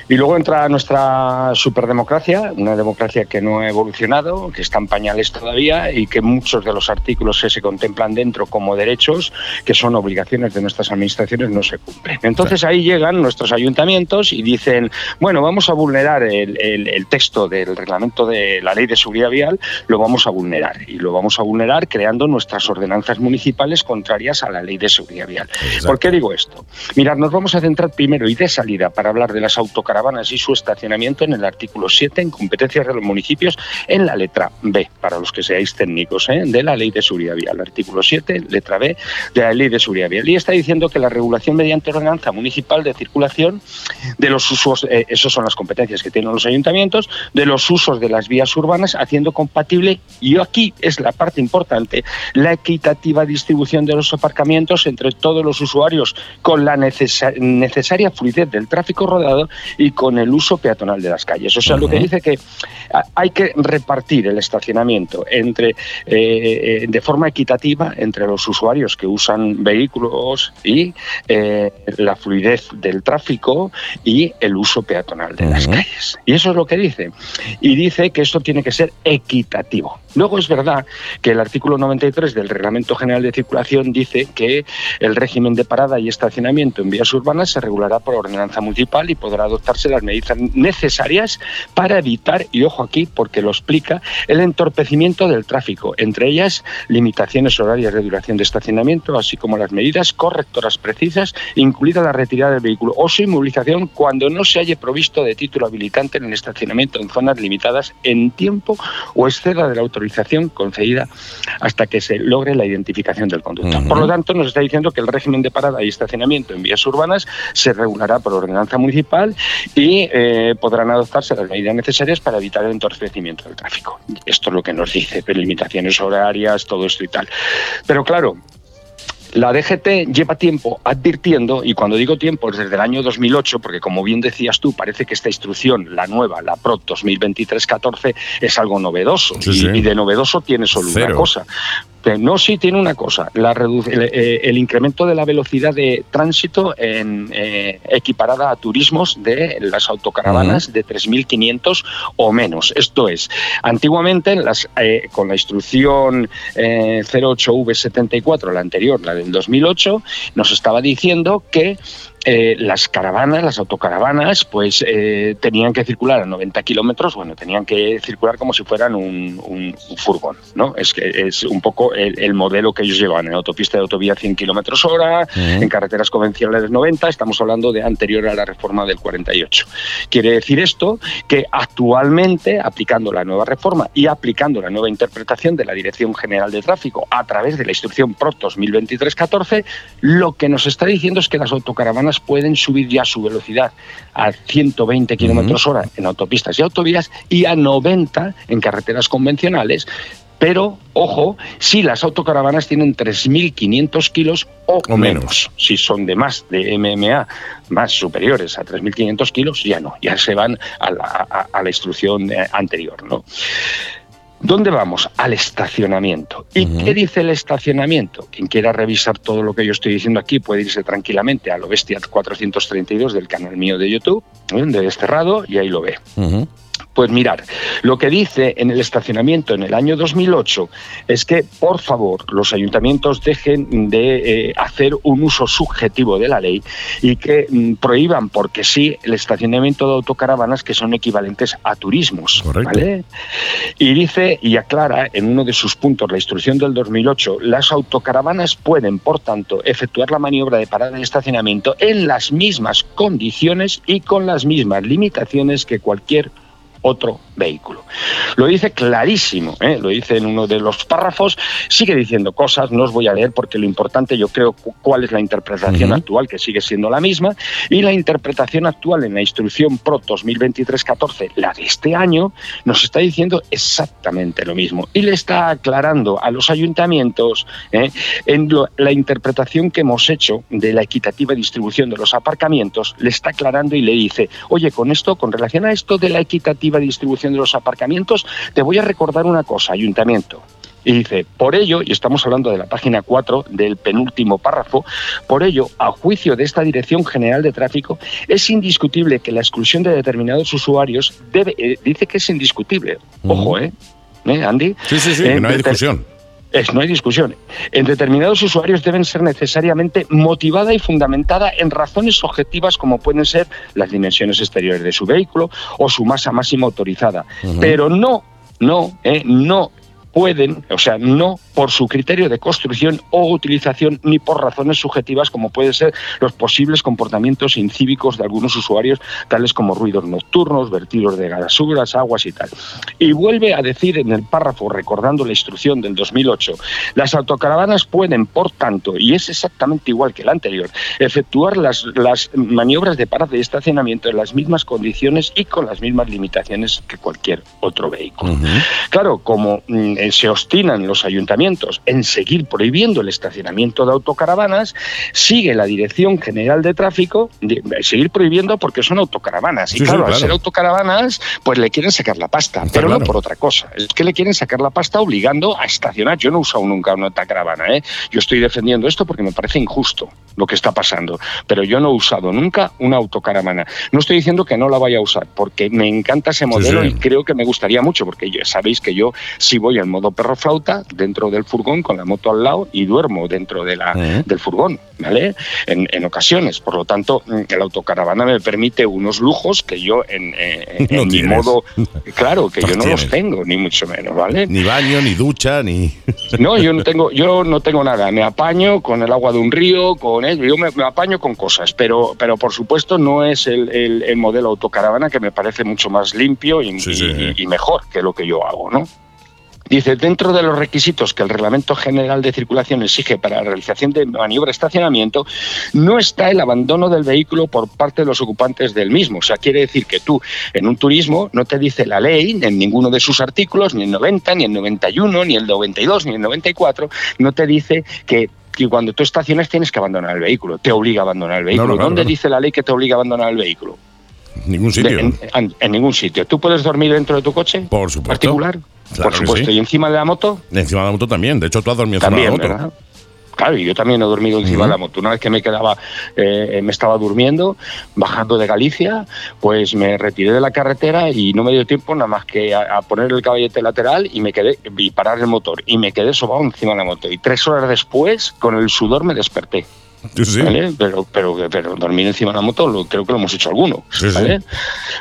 Y luego entra nuestra superdemocracia, una democracia que no ha evolucionado, que está en pañales todavía y que muchos de los artículos que se contemplan dentro como derechos, que son obligaciones de nuestras administraciones, no se cumplen. Entonces ahí llegan nuestros ayuntamientos y dicen, bueno, vamos a vulnerar el, el- el texto del reglamento de la ley de seguridad vial, lo vamos a vulnerar. Y lo vamos a vulnerar creando nuestras ordenanzas municipales contrarias a la ley de seguridad vial. ¿Por qué digo esto? Mirad, nos vamos a centrar primero y de salida para hablar de las autocaravanas y su estacionamiento en el artículo 7, en competencias de los municipios, en la letra B, para los que seáis técnicos, ¿eh? de la Ley de Seguridad Vial. Artículo 7, letra B, de la Ley de Seguridad Vial. Y está diciendo que la regulación mediante ordenanza municipal de circulación de los usos, eh, esos son las competencias que tienen los ayuntamientos, de los usos de las vías urbanas, haciendo compatible, y aquí es la parte importante, la equitativa distribución de los aparcamientos entre todos los usuarios con la necesa- necesaria fluidez del tráfico rodado y con el uso peatonal de las calles. O sea, lo que dice que ah, hay que repartir el estacionamiento entre eh, de forma equitativa entre los usuarios que usan vehículos y eh, la fluidez del tráfico y el uso peatonal de las calles. Y eso es lo que dice. Y dice que esto tiene que ser equitativo. Luego es verdad que el artículo 93 del Reglamento General de Circulación dice que el régimen de parada y estacionamiento en vías urbanas se regulará por ordenanza municipal y podrá adoptarse las medidas necesarias para evitar, y ojo aquí porque lo explica, el entorpecimiento del tráfico, entre ellas limitaciones horarias de duración de estacionamiento, así como las medidas correctoras precisas, incluida la retirada del vehículo o su inmovilización cuando no se haya provisto de título habilitante en el estacionamiento en zonas limitadas en tiempo o exceda de la autorización concedida hasta que se logre la identificación del conductor. Por lo tanto, nos está diciendo que el régimen de parada y estacionamiento en vías urbanas se regulará por ordenanza municipal y eh, podrán adoptarse las medidas necesarias para evitar el entorpecimiento del tráfico. Esto es lo que nos dice, limitaciones horarias, todo esto y tal. Pero claro, la DGT lleva tiempo advirtiendo, y cuando digo tiempo es desde el año 2008, porque como bien decías tú, parece que esta instrucción, la nueva, la PROT 2023-14, es algo novedoso. Sí, y, sí. y de novedoso tiene solo Cero. una cosa. No, sí tiene una cosa, la el, eh, el incremento de la velocidad de tránsito en, eh, equiparada a turismos de las autocaravanas de 3.500 o menos. Esto es, antiguamente las, eh, con la instrucción eh, 08V74, la anterior, la del 2008, nos estaba diciendo que eh, las caravanas, las autocaravanas, pues eh, tenían que circular a 90 kilómetros, bueno, tenían que circular como si fueran un, un- un furgón, ¿no? Es que es un poco el, el modelo que ellos llevan en autopista de autovía 100 kilómetros hora, en carreteras convencionales 90, estamos hablando de anterior a la reforma del 48. Quiere decir esto que actualmente, aplicando la nueva reforma y aplicando la nueva interpretación de la Dirección General de Tráfico a través de la instrucción PRO 2023-14, lo que nos está diciendo es que las autocaravanas pueden subir ya su velocidad a 120 kilómetros hora en autopistas y autovías y a 90 en carreteras convencionales. Pero, ojo, si las autocaravanas tienen 3.500 kilos o, O menos. menos. Si son de más, de MMA, más superiores a 3.500 kilos, ya no, ya se van a la, a- a la instrucción eh, anterior. ¿no? ¿Dónde vamos? Al estacionamiento. ¿Y qué dice el estacionamiento? Quien quiera revisar todo lo que yo estoy diciendo aquí puede irse tranquilamente a lo bestia 432 del canal mío de YouTube, ¿eh? de Desterrado, y ahí lo ve. Pues mirar, lo que dice en el estacionamiento en el año 2008 es que, por favor, los ayuntamientos dejen de eh, hacer un uso subjetivo de la ley y que mm, prohíban, porque sí, el estacionamiento de autocaravanas que son equivalentes a turismos. ¿vale? Y dice y aclara en uno de sus puntos la instrucción del 2008, las autocaravanas pueden, por tanto, efectuar la maniobra de parada y estacionamiento en las mismas condiciones y con las mismas limitaciones que cualquier otro vehículo. Lo dice clarísimo, ¿eh? lo dice en uno de los párrafos, sigue diciendo cosas, no os voy a leer porque lo importante yo creo cuál es la interpretación actual, que sigue siendo la misma, y la interpretación actual en la instrucción PRO 2023-14, la de este año, nos está diciendo exactamente lo mismo y le está aclarando a los ayuntamientos ¿eh? en la interpretación que hemos hecho de la equitativa distribución de los aparcamientos, le está aclarando y le dice, oye, con esto, con relación a esto de la equitativa distribución de los aparcamientos, te voy a recordar una cosa, ayuntamiento. Y dice, por ello, y estamos hablando de la página 4 del penúltimo párrafo, por ello, a juicio de esta Dirección General de Tráfico, es indiscutible que la exclusión de determinados usuarios debe, eh, dice que es indiscutible. Ojo, ¿eh? ¿Eh, Andy? Sí, sí, sí, que no hay discusión. Es, no hay discusión. En determinados usuarios deben ser necesariamente motivada y fundamentada en razones objetivas como pueden ser las dimensiones exteriores de su vehículo o su masa máxima autorizada. Pero no, no, eh, no pueden, o sea, no por su criterio de construcción o utilización ni por razones subjetivas como pueden ser los posibles comportamientos incívicos de algunos usuarios, tales como ruidos nocturnos, vertidos de gasuras, aguas y tal. Y vuelve a decir en el párrafo, recordando la instrucción del 2008, las autocaravanas pueden, por tanto, y es exactamente igual que el anterior, efectuar las, las maniobras de parada y estacionamiento en las mismas condiciones y con las mismas limitaciones que cualquier otro vehículo. Claro, como mm, se obstinan los ayuntamientos en seguir prohibiendo el estacionamiento de autocaravanas, sigue la Dirección General de Tráfico de, seguir prohibiendo porque son autocaravanas. Y claro, al ser autocaravanas, pues le quieren sacar la pasta, pero no por otra cosa. Es que le quieren sacar la pasta obligando a estacionar. Yo no he usado nunca una autocaravana, ¿eh? Yo estoy defendiendo esto porque me parece injusto lo que está pasando, pero yo no he usado nunca una autocaravana. No estoy diciendo que no la vaya a usar, porque me encanta ese modelo y creo que me gustaría mucho, porque sabéis que yo si voy al modo perro flauta dentro del furgón con la moto al lado y duermo dentro de la, del furgón, ¿vale? En, en, ocasiones. Por lo tanto, mm, el autocaravana me permite unos lujos que yo en, en, mi modo, claro, que yo no los tengo, ni mucho menos, ¿vale? Ni baño, ni ducha, ni. No, yo no tengo, yo no tengo nada. Me apaño con el agua de un río, con él, yo me, apaño con cosas, pero, pero por supuesto no es el, el, modelo autocaravana que me parece mucho más limpio y, y mejor que lo que yo hago, ¿no? Dice, dentro de los requisitos que el Reglamento General de Circulación exige para la realización de maniobra de estacionamiento, no está el abandono del vehículo por parte de los ocupantes del mismo. O sea, quiere decir que tú en un turismo no te dice la ley en ninguno de sus artículos, ni el 90, ni el 91, ni el 92, ni el 94, no te dice que cuando tú estaciones tienes que abandonar el vehículo, te obliga a abandonar el vehículo. ¿Dónde dice la ley que te obliga a abandonar el vehículo? Ningún sitio. en, ningún sitio. ¿Tú puedes dormir dentro de tu coche? Por supuesto. Particular. Por supuesto. ¿Y encima de la moto? Encima de la moto también. De hecho, tú has dormido encima de la moto. ¿verdad? Claro, y yo también he dormido encima de la moto. Una vez que me quedaba, eh, me estaba durmiendo, bajando de Galicia, pues me retiré de la carretera y no me dio tiempo nada más que a, poner el caballete lateral y me quedé y parar el motor. Y me quedé sobado encima de la moto. Y tres horas después, con el sudor, me desperté. Pero, pero, pero dormir encima de la moto lo, creo que lo hemos hecho algunos.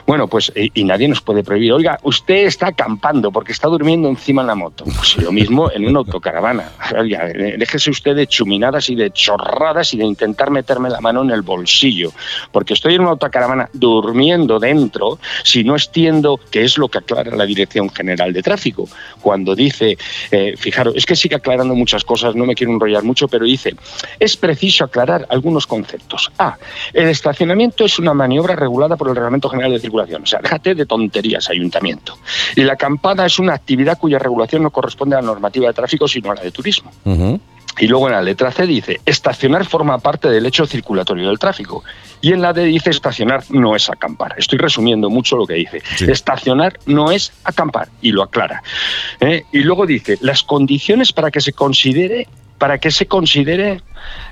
Bueno, pues y, nadie nos puede prohibir. Oiga, usted está acampando porque está durmiendo encima de la moto. Pues lo mismo en una autocaravana. déjese usted de chuminadas y de chorradas y de intentar meterme la mano en el bolsillo. Porque estoy en una autocaravana durmiendo dentro si no extiendo, que es lo que aclara la Dirección General de Tráfico. Cuando dice, eh, fijaros, es que sigue aclarando muchas cosas, no me quiero enrollar mucho, pero dice, es preciso aclarar algunos conceptos. A. El estacionamiento es una maniobra regulada por el Reglamento General de Circulación. O sea, déjate de tonterías, ayuntamiento. Y la acampada es una actividad cuya regulación no corresponde a la normativa de tráfico, sino a la de turismo. Y luego en la letra C dice, estacionar forma parte del hecho circulatorio del tráfico. Y en la D dice, estacionar no es acampar. Estoy resumiendo mucho lo que dice. Estacionar no es acampar. Y lo aclara. ¿eh? Y luego dice, las condiciones para que se considere para que se considere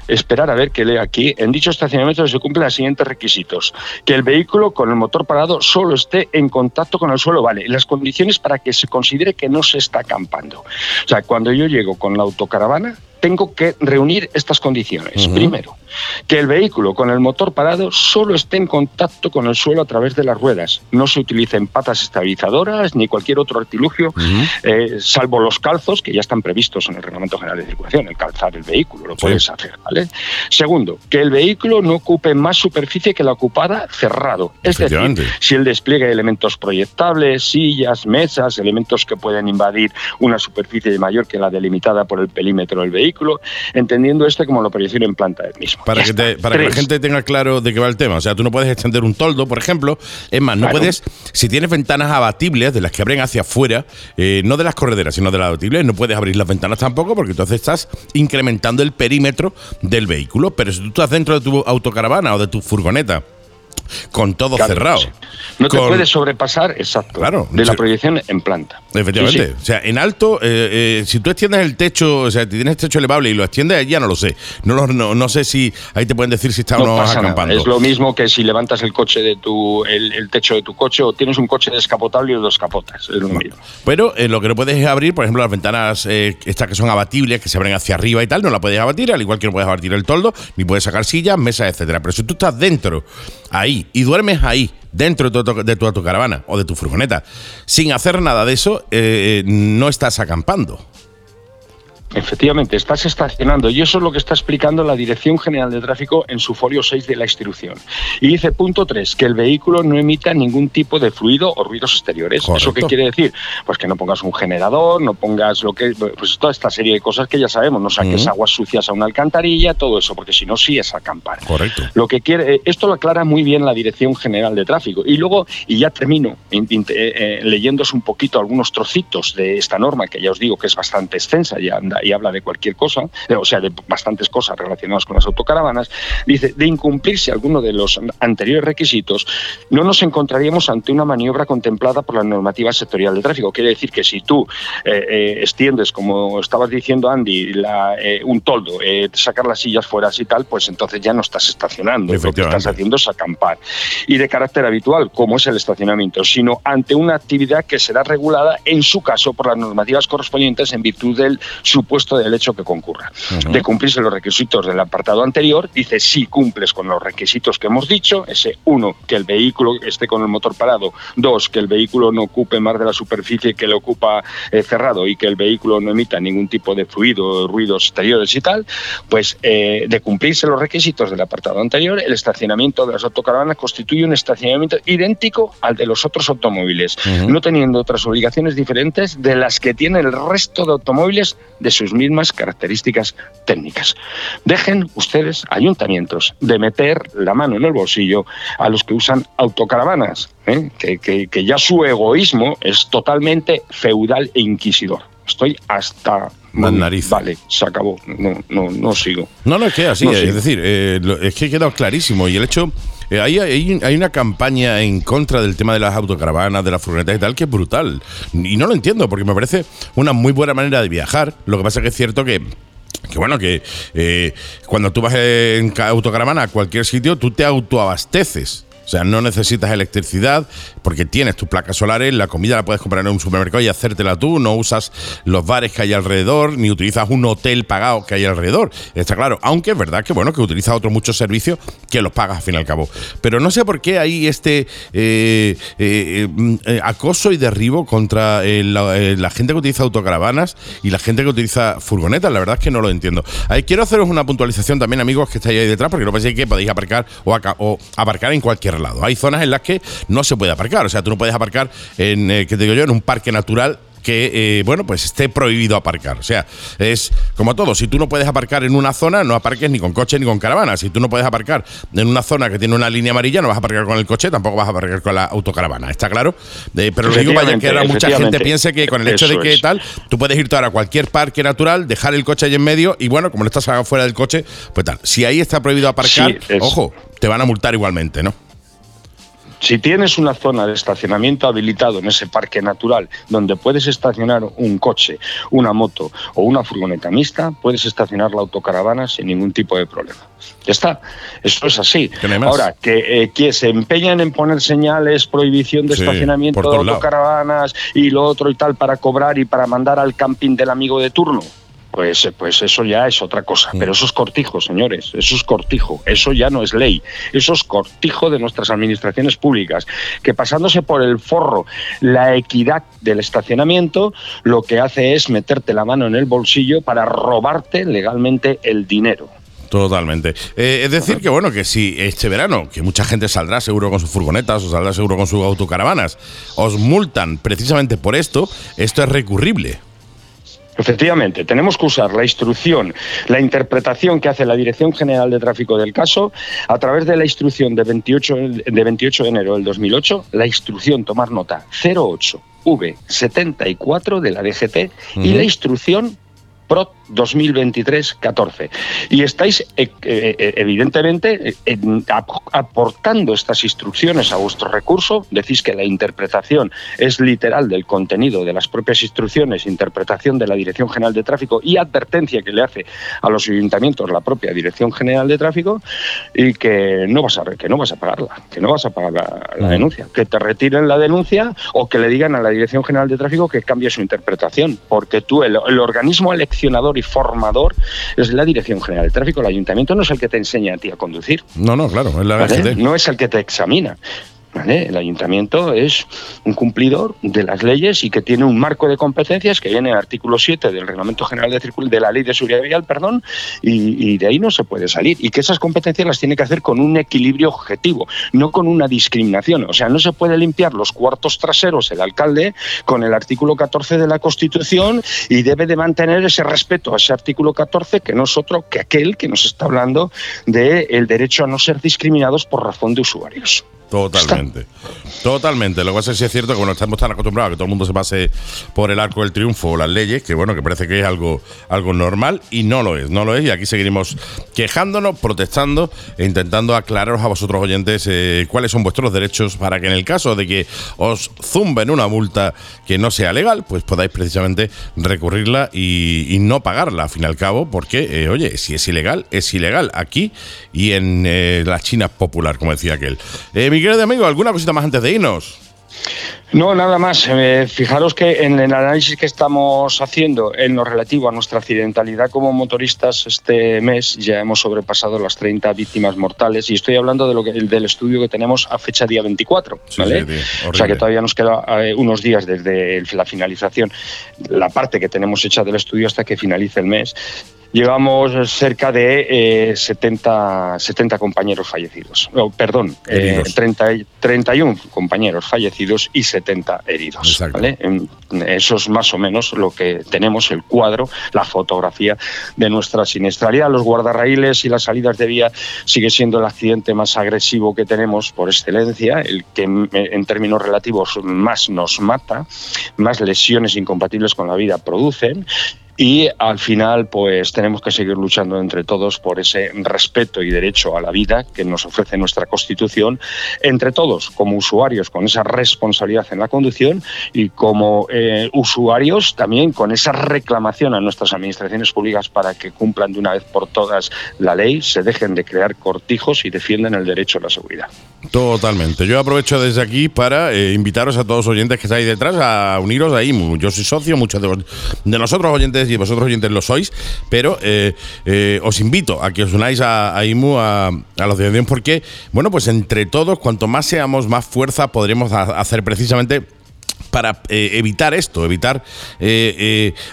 esperar a ver qué lee aquí. En dicho estacionamiento se cumplen los siguientes requisitos. Que el vehículo con el motor parado solo esté en contacto con el suelo, vale. Las condiciones para que se considere que no se está acampando. O sea, cuando yo llego con la autocaravana, tengo que reunir estas condiciones. Primero, que el vehículo con el motor parado solo esté en contacto con el suelo a través de las ruedas. No se utilicen patas estabilizadoras ni cualquier otro artilugio, eh, salvo los calzos que ya están previstos en el Reglamento General de Circulación, el calzar el vehículo, lo puedes hacer. ¿vale? Segundo, que el vehículo no ocupe más superficie que la ocupada cerrado. Es decir, si el despliegue de elementos proyectables, sillas, mesas, elementos que pueden invadir una superficie mayor que la delimitada por el perímetro del vehículo, entendiendo este como la proyección en planta del mismo. Para, que, para que, la gente tenga claro de qué va el tema. O sea, tú no puedes extender un toldo, por ejemplo. Es más, no puedes, si tienes ventanas abatibles, de las que abren hacia afuera, eh, no de las correderas, sino de las abatibles, no puedes abrir las ventanas tampoco, porque entonces estás incrementando el perímetro del vehículo. Pero si tú estás dentro de tu autocaravana o de tu furgoneta, con todo cerrado. No te puedes sobrepasar, exacto, claro, de la proyección en planta. Efectivamente. O sea, en alto, eh, eh, si tú extiendes el techo, o sea, si tienes techo elevable y lo extiendes, ya no lo sé. No, no, no sé si ahí te pueden decir si está o no acampando. Es lo mismo que si levantas el coche de tu, el, techo de tu coche o tienes un coche descapotable y lo descapotas. Es lo mismo. Pero eh, lo que no puedes es abrir, por ejemplo, las ventanas estas que son abatibles, que se abren hacia arriba y tal, no la puedes abatir, al igual que no puedes abatir el toldo, ni puedes sacar sillas, mesas, etcétera. Pero si tú estás dentro, ahí, y duermes ahí, dentro de tu, de tu, caravana o de tu furgoneta, sin hacer nada de eso, eh, no estás acampando. Efectivamente, estás estacionando y eso es lo que está explicando la Dirección General de Tráfico en su folio 6 de la instrucción. Y dice punto 3, que el vehículo no emita ningún tipo de fluido o ruidos exteriores. ¿Eso qué quiere decir? Pues que no pongas un generador, no pongas lo que pues toda esta serie de cosas que ya sabemos, no saques aguas sucias a una alcantarilla, todo eso, porque si no sí es acampar. Correcto. Lo que quiere eh, esto lo aclara muy bien la Dirección General de Tráfico. Y luego y ya termino eh, eh, leyéndose un poquito algunos trocitos de esta norma que ya os digo que es bastante extensa y anda y habla de cualquier cosa, eh, o sea, de bastantes cosas relacionadas con las autocaravanas, dice, de incumplirse alguno de los anteriores requisitos, no nos encontraríamos ante una maniobra contemplada por la normativa sectorial de tráfico. Quiere decir que si tú eh, eh, extiendes, como estabas diciendo Andy, un toldo, sacar las sillas fuera y tal, pues entonces ya no estás estacionando, lo que estás haciendo es acampar. Y de carácter habitual, como es el estacionamiento, sino ante una actividad que será regulada, en su caso, por las normativas correspondientes en virtud del supuesto del hecho que concurra. De cumplirse los requisitos del apartado anterior, dice si cumples con los requisitos que hemos dicho, ese uno, que el vehículo esté con el motor parado, dos, que el vehículo no ocupe más de la superficie que le ocupa eh, cerrado y que el vehículo no emita ningún tipo de fluido, ruidos exteriores y tal, pues eh, de cumplirse los requisitos del apartado anterior, el estacionamiento de las autocaravanas constituye un estacionamiento idéntico al de los otros automóviles, no teniendo otras obligaciones diferentes de las que tiene el resto de automóviles de sus mismas características técnicas. Dejen ustedes, ayuntamientos, de meter la mano en el bolsillo a los que usan autocaravanas, ¿eh? que, ya su egoísmo es totalmente feudal e inquisidor. Estoy hasta nariz. Vale, se acabó. No, no, no sigo. No, no, es que así, es decir, eh, es que ha quedado clarísimo. Y el hecho, eh, hay, una campaña en contra del tema de las autocaravanas, de las furgonetas y tal, que es brutal. Y no lo entiendo, porque me parece una muy buena manera de viajar. Lo que pasa es que es cierto que que bueno, que eh, cuando tú vas en autocaravana a cualquier sitio, tú te autoabasteces. O sea, no necesitas electricidad porque tienes tus placas solares, la comida la puedes comprar en un supermercado y hacértela tú, no usas los bares que hay alrededor, ni utilizas un hotel pagado que hay alrededor. Está claro, aunque es verdad que bueno, que utilizas otros muchos servicios que los pagas al fin y al cabo. Pero no sé por qué hay este eh, eh, eh, acoso y derribo contra la, gente que utiliza autocaravanas y la gente que utiliza furgonetas. La verdad es que no lo entiendo. quiero haceros una puntualización también, amigos, que estáis ahí detrás, porque no penséis que podéis aparcar o, o aparcar en cualquier lado. Hay zonas en las que no se puede aparcar. O sea, tú no puedes aparcar en, eh, ¿qué te digo yo, en un parque natural que, eh, bueno, pues esté prohibido aparcar. O sea, es como todo, si tú no puedes aparcar en una zona, no aparques ni con coche ni con caravana. Si tú no puedes aparcar en una zona que tiene una línea amarilla, no vas a aparcar con el coche, tampoco vas a aparcar con la autocaravana. ¿Está claro? Eh, pero lo digo para que ahora mucha gente piense que con el hecho de que tal, tú puedes irte ahora a cualquier parque natural, dejar el coche ahí en medio y bueno, como no estás fuera del coche, pues tal. Si ahí está prohibido aparcar, ojo, te van a multar igualmente, ¿no? Si tienes una zona de estacionamiento habilitado en ese parque natural donde puedes estacionar un coche, una moto o una furgoneta mixta, puedes estacionar la autocaravana sin ningún tipo de problema. Ya está, eso es así. Ahora, que, eh, que se empeñan en poner señales, prohibición de Sí, estacionamiento de autocaravanas y lo otro y tal para cobrar y para mandar al camping del amigo de turno. Pues, pues eso ya es otra cosa. Pero eso es cortijo, señores. Eso es cortijo. Eso ya no es ley. Eso es cortijo de nuestras administraciones públicas. Que pasándose por el forro la equidad del estacionamiento, lo que hace es meterte la mano en el bolsillo para robarte legalmente el dinero. Totalmente. Eh, es decir, que bueno, que si este verano, que mucha gente saldrá seguro con sus furgonetas o saldrá seguro con sus autocaravanas, os multan precisamente por esto, esto es recurrible. Efectivamente, tenemos que usar la instrucción, la interpretación que hace la Dirección General de Tráfico del caso a través de la instrucción de 28 de, 28 de enero del 2008, la instrucción, tomar nota, 08V74 de la DGT y la instrucción PROT 2023-14. Y estáis, eh, eh, evidentemente, eh, en- ap- aportando estas instrucciones a vuestro recurso. Decís que la interpretación es literal del contenido de las propias instrucciones, interpretación de la Dirección General de Tráfico y advertencia que le hace a los ayuntamientos la propia Dirección General de Tráfico y que no vas a, que no vas a pagarla, que no vas a pagar la, la denuncia, que te retiren la denuncia o que le digan a la Dirección General de Tráfico que cambie su interpretación, porque tú, el, el organismo y formador es la Dirección General de Tráfico, el ayuntamiento no es el que te enseña a ti a conducir. No, no, claro, es la ¿vale? DGT. No es el que te examina. ¿Vale? El ayuntamiento es un cumplidor de las leyes y que tiene un marco de competencias que viene en artículo 7 del Reglamento General de, Circul- de la Ley de Seguridad Vial, perdón, y, de ahí no se puede salir. Y que esas competencias las tiene que hacer con un equilibrio objetivo, no con una discriminación. O sea, no se puede limpiar los cuartos traseros el alcalde con el artículo 14 de la Constitución y debe de mantener ese respeto a ese artículo 14 que no es otro que aquel que nos está hablando del el derecho a no ser discriminados por razón de usuarios. Totalmente. Totalmente. Lo que pasa es que sí es cierto que bueno, estamos tan acostumbrados a que todo el mundo se pase por el arco del triunfo o las leyes, que bueno, que parece que es algo, algo normal y no lo es, no lo es. Y aquí seguiremos quejándonos, protestando e intentando aclararos a vosotros oyentes eh, cuáles son vuestros derechos para que en el caso de que os zumben una multa que no sea legal, pues podáis precisamente recurrirla y, no pagarla, al fin y al cabo, porque, eh, oye, si es ilegal, es ilegal aquí y en eh, la China popular, como decía aquel. Eh, mi querido amigo, ¿alguna cosita más antes de irnos? No, nada más. Eh, fijaros que en el análisis que estamos haciendo en lo relativo a nuestra accidentalidad como motoristas este mes ya hemos sobrepasado las 30 víctimas mortales y estoy hablando de lo que, del estudio que tenemos a fecha día 24, ¿vale? sí, o sea que todavía nos queda eh, unos días desde el- la finalización, la parte que tenemos hecha del estudio hasta que finalice el mes. Llevamos cerca de eh, 70, 70 compañeros fallecidos. No, perdón, eh, Heridos. 30 y- 31 compañeros fallecidos y 70 heridos. ¿vale? Eso es más o menos lo que tenemos, el cuadro, la fotografía de nuestra siniestralidad. Los guardarraíles y las salidas de vía sigue siendo el accidente más agresivo que tenemos por excelencia, el que en en términos relativos más nos mata, más lesiones incompatibles con la vida producen. Y al final, pues tenemos que seguir luchando entre todos por ese respeto y derecho a la vida que nos ofrece nuestra Constitución, entre todos, como usuarios, con esa responsabilidad en la conducción y como eh, usuarios también con esa reclamación a nuestras administraciones públicas para que cumplan de una vez por todas la ley, se dejen de crear cortijos y defiendan el derecho a la seguridad. Totalmente. Yo aprovecho desde aquí para eh, invitaros a todos los oyentes que estáis detrás a uniros a IMU. Yo soy socio, muchos de, vos- de nosotros oyentes y vosotros oyentes lo sois, pero eh, eh, os invito a que os unáis a, IMU, a, a la asociación, porque, bueno, pues entre todos, cuanto más seamos, más fuerza podremos ha- hacer precisamente para eh, evitar esto, evitar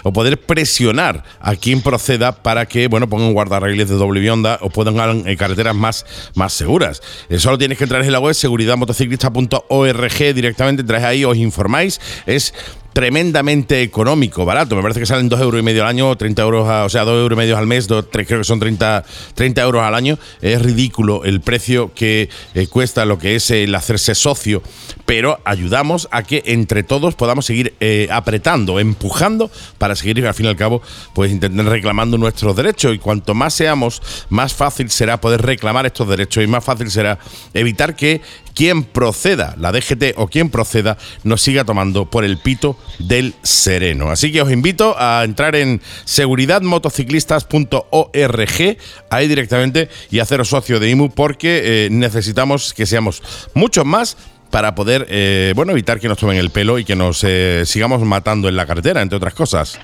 o poder presionar a quien proceda para que bueno pongan guardarraíles de doble bionda o pongan carreteras más, más seguras. Solo tienes que entrar en la web seguridadmotociclista.org directamente, entráis ahí, os informáis. Es tremendamente económico, barato. Me parece que salen 2 euros y medio al año, 30 euros, o sea, 2 euros y medio al mes, dos, tres, creo que son 30, 30 euros al año. Es ridículo el precio que eh, cuesta lo que es el hacerse socio, pero ayudamos a que entre todos podamos seguir eh, apretando, empujando para seguir, al fin y al cabo, pues intentar reclamando nuestros derechos. Y cuanto más seamos, más fácil será poder reclamar estos derechos y más fácil será evitar que quien proceda, la DGT o quien proceda, nos siga tomando por el pito del sereno. Así que os invito a entrar en seguridadmotociclistas.org, ahí directamente, y haceros socio de IMU porque eh, necesitamos que seamos muchos más para poder, eh, bueno, evitar que nos tomen el pelo y que nos eh, sigamos matando en la carretera, entre otras cosas.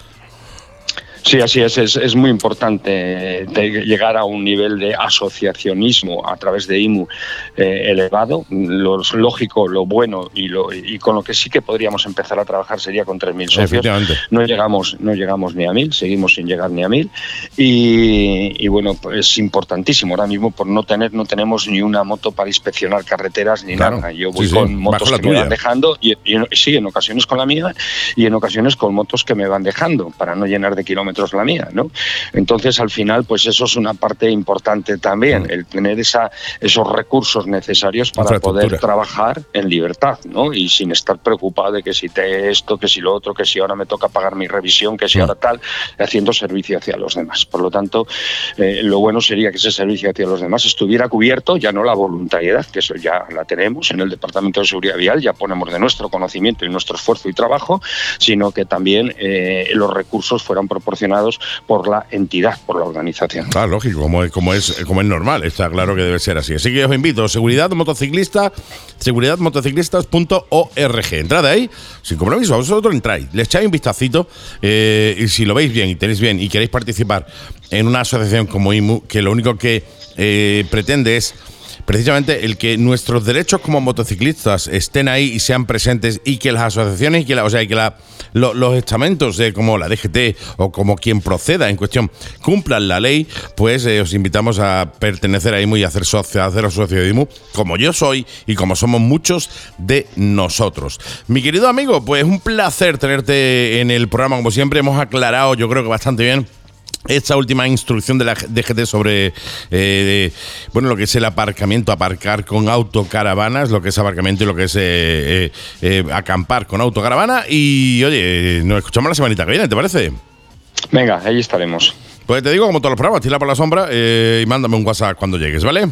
Sí, así es. Es, es muy importante eh, llegar a un nivel de asociacionismo a través de IMU eh, elevado. Lo lógico, lo bueno y, lo, y con lo que sí que podríamos empezar a trabajar sería con 3.000 socios. No llegamos, no llegamos ni a 1.000, seguimos sin llegar ni a 1.000. Y, y bueno, pues es importantísimo. Ahora mismo por no tener, no tenemos ni una moto para inspeccionar carreteras ni Claro. nada. Yo voy Sí, sí, con bajo motos la que me tuya. van dejando y, y sí, en ocasiones con la mía y en ocasiones con motos que me van dejando para no llenar de kilómetros la mía, ¿no? Entonces, al final, pues eso es una parte importante también, el tener esa, esos recursos necesarios para poder trabajar en libertad, ¿no? Y sin estar preocupado de que si te esto, que si lo otro, que si ahora me toca pagar mi revisión, que si ahora tal, haciendo servicio hacia los demás. Por lo tanto, eh, lo bueno sería que ese servicio hacia los demás estuviera cubierto, ya no la voluntariedad, que eso ya la tenemos en el Departamento de Seguridad Vial, ya ponemos de nuestro conocimiento y nuestro esfuerzo y trabajo, sino que también eh, los recursos fueran proporcionados por la entidad, por la organización. Claro, lógico, como es, como es, como es normal, está claro que debe ser así. Así que os invito, seguridad motociclista, seguridadmotociclistas.org. Entrad ahí, sin compromiso, vosotros entráis, le echáis un vistacito eh, y si lo veis bien y tenéis bien y queréis participar en una asociación como IMU, que lo único que eh, pretende es precisamente el que nuestros derechos como motociclistas estén ahí y sean presentes y que las asociaciones y que la, o sea, y que la- lo- los estamentos de como la DGT o como quien proceda en cuestión cumplan la ley, pues eh, os invitamos a pertenecer a IMU y a hacer socio, hacer de IMU, como yo soy y como somos muchos de nosotros. Mi querido amigo, pues un placer tenerte en el programa, como siempre hemos aclarado, yo creo que bastante bien esta última instrucción de la DGT sobre eh, bueno lo que es el aparcamiento, aparcar con autocaravanas, lo que es aparcamiento y lo que es eh, eh, acampar con autocaravana. Y oye, nos escuchamos la semanita que viene, ¿te parece? Venga, ahí estaremos. Pues te digo, como todos los programas, tira por la sombra y mándame un WhatsApp cuando llegues, ¿vale?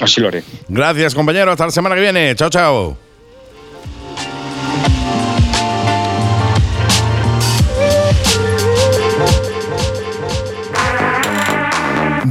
Así lo haré. Gracias, compañero. Hasta la semana que viene. Chao, chao.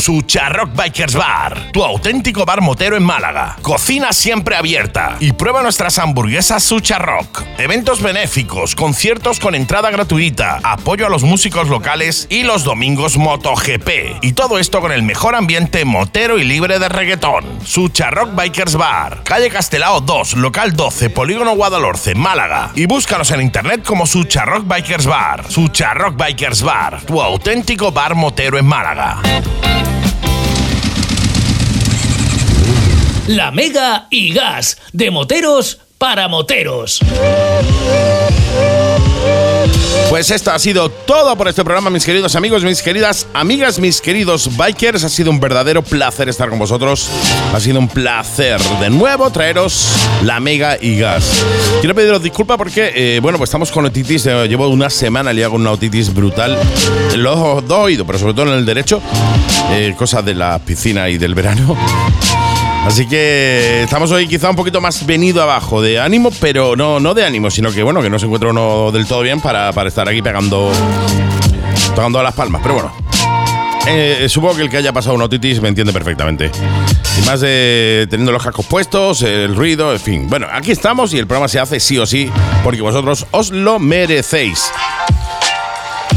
Sucharrock Bikers Bar, tu auténtico bar motero en Málaga. Cocina siempre abierta y prueba nuestras hamburguesas Sucharrock. Eventos benéficos, conciertos con entrada gratuita, apoyo a los músicos locales y los domingos MotoGP. Y todo esto con el mejor ambiente motero y libre de reggaetón. Sucharrock Bikers Bar, calle Castelao 2, local 12, Polígono Guadalhorce, Málaga. Y búscanos en internet como Sucharrock Bikers Bar. Sucharrock Bikers Bar, tu auténtico bar motero en Málaga. La Mega y Gas, de moteros para moteros. Pues esto ha sido todo por este programa, mis queridos amigos, mis queridas amigas, mis queridos bikers. Ha sido un verdadero placer estar con vosotros. Ha sido un placer de nuevo traeros la Mega y Gas. Quiero pediros disculpas porque, eh, bueno, pues estamos con otitis. eh, llevo una semana liado con una otitis brutal. En los dos oídos, pero sobre todo en el derecho. Eh, cosas de la piscina y del verano. Así que estamos hoy quizá un poquito más venido abajo de ánimo, pero no, no de ánimo, sino que bueno, que no se encuentra uno del todo bien para, para estar aquí pegando, pegando las palmas. Pero bueno, eh, supongo que el que haya pasado una otitis me entiende perfectamente. Y más de teniendo los cascos puestos, el ruido, en fin. Bueno, aquí estamos y el programa se hace sí o sí porque vosotros os lo merecéis.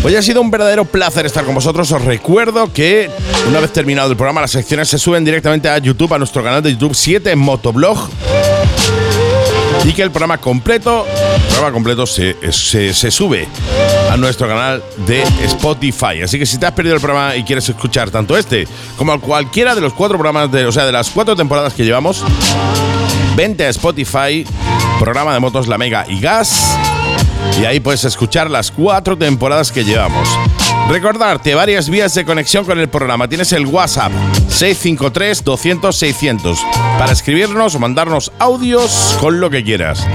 Hoy ha sido un verdadero placer estar con vosotros. Os recuerdo que una vez terminado el programa, las secciones se suben directamente a YouTube, a nuestro canal de YouTube 7 Motoblog. Y que el programa completo, programa completo se, se, se sube a nuestro canal de Spotify. Así que si te has perdido el programa y quieres escuchar tanto este como cualquiera de los cuatro programas, de, o sea, de las cuatro temporadas que llevamos, vente a Spotify, programa de motos La Mega y Gas y ahí puedes escuchar las cuatro temporadas que llevamos. Recordarte varias vías de conexión con el programa. Tienes el WhatsApp 653 200 600 para escribirnos o mandarnos audios con lo que quieras.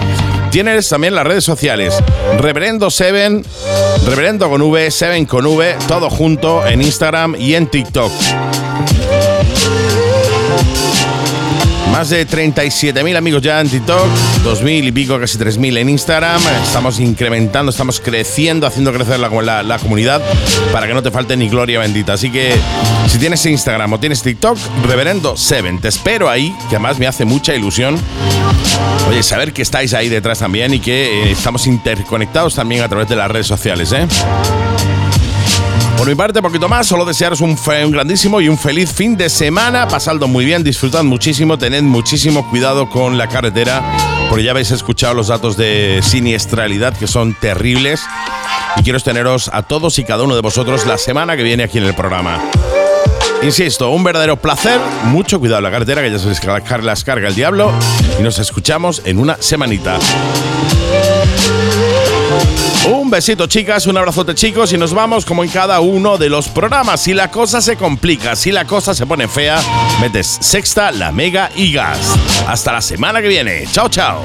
Tienes también las redes sociales Reverendo 7, Reverendo con V, 7 con V, todo junto en Instagram y en TikTok. Más de 37.000 amigos ya en TikTok, 2.000 y pico, casi 3.000 en Instagram. Estamos incrementando, estamos creciendo, haciendo crecer la, la, comunidad para que no te falte ni gloria bendita. Así que si tienes Instagram o tienes TikTok, Reverendo 7, te espero ahí, que además me hace mucha ilusión. Oye, saber que estáis ahí detrás también y que eh, estamos interconectados también a través de las redes sociales, ¿eh? Por mi parte, poquito más, solo desearos un, un, grandísimo y un feliz fin de semana. Pasadlo muy bien, disfrutad muchísimo, tened muchísimo cuidado con la carretera, porque ya habéis escuchado los datos de siniestralidad que son terribles. Y quiero teneros a todos y cada uno de vosotros la semana que viene aquí en el programa. Insisto, un verdadero placer. Mucho cuidado en la carretera, que ya se las carga el diablo. Y nos escuchamos en una semanita. Un besito chicas, un abrazote chicos y nos vamos como en cada uno de los programas. Si la cosa se complica, si la cosa se pone fea, metes sexta, la mega y gas. Hasta la semana que viene. Chao, chao.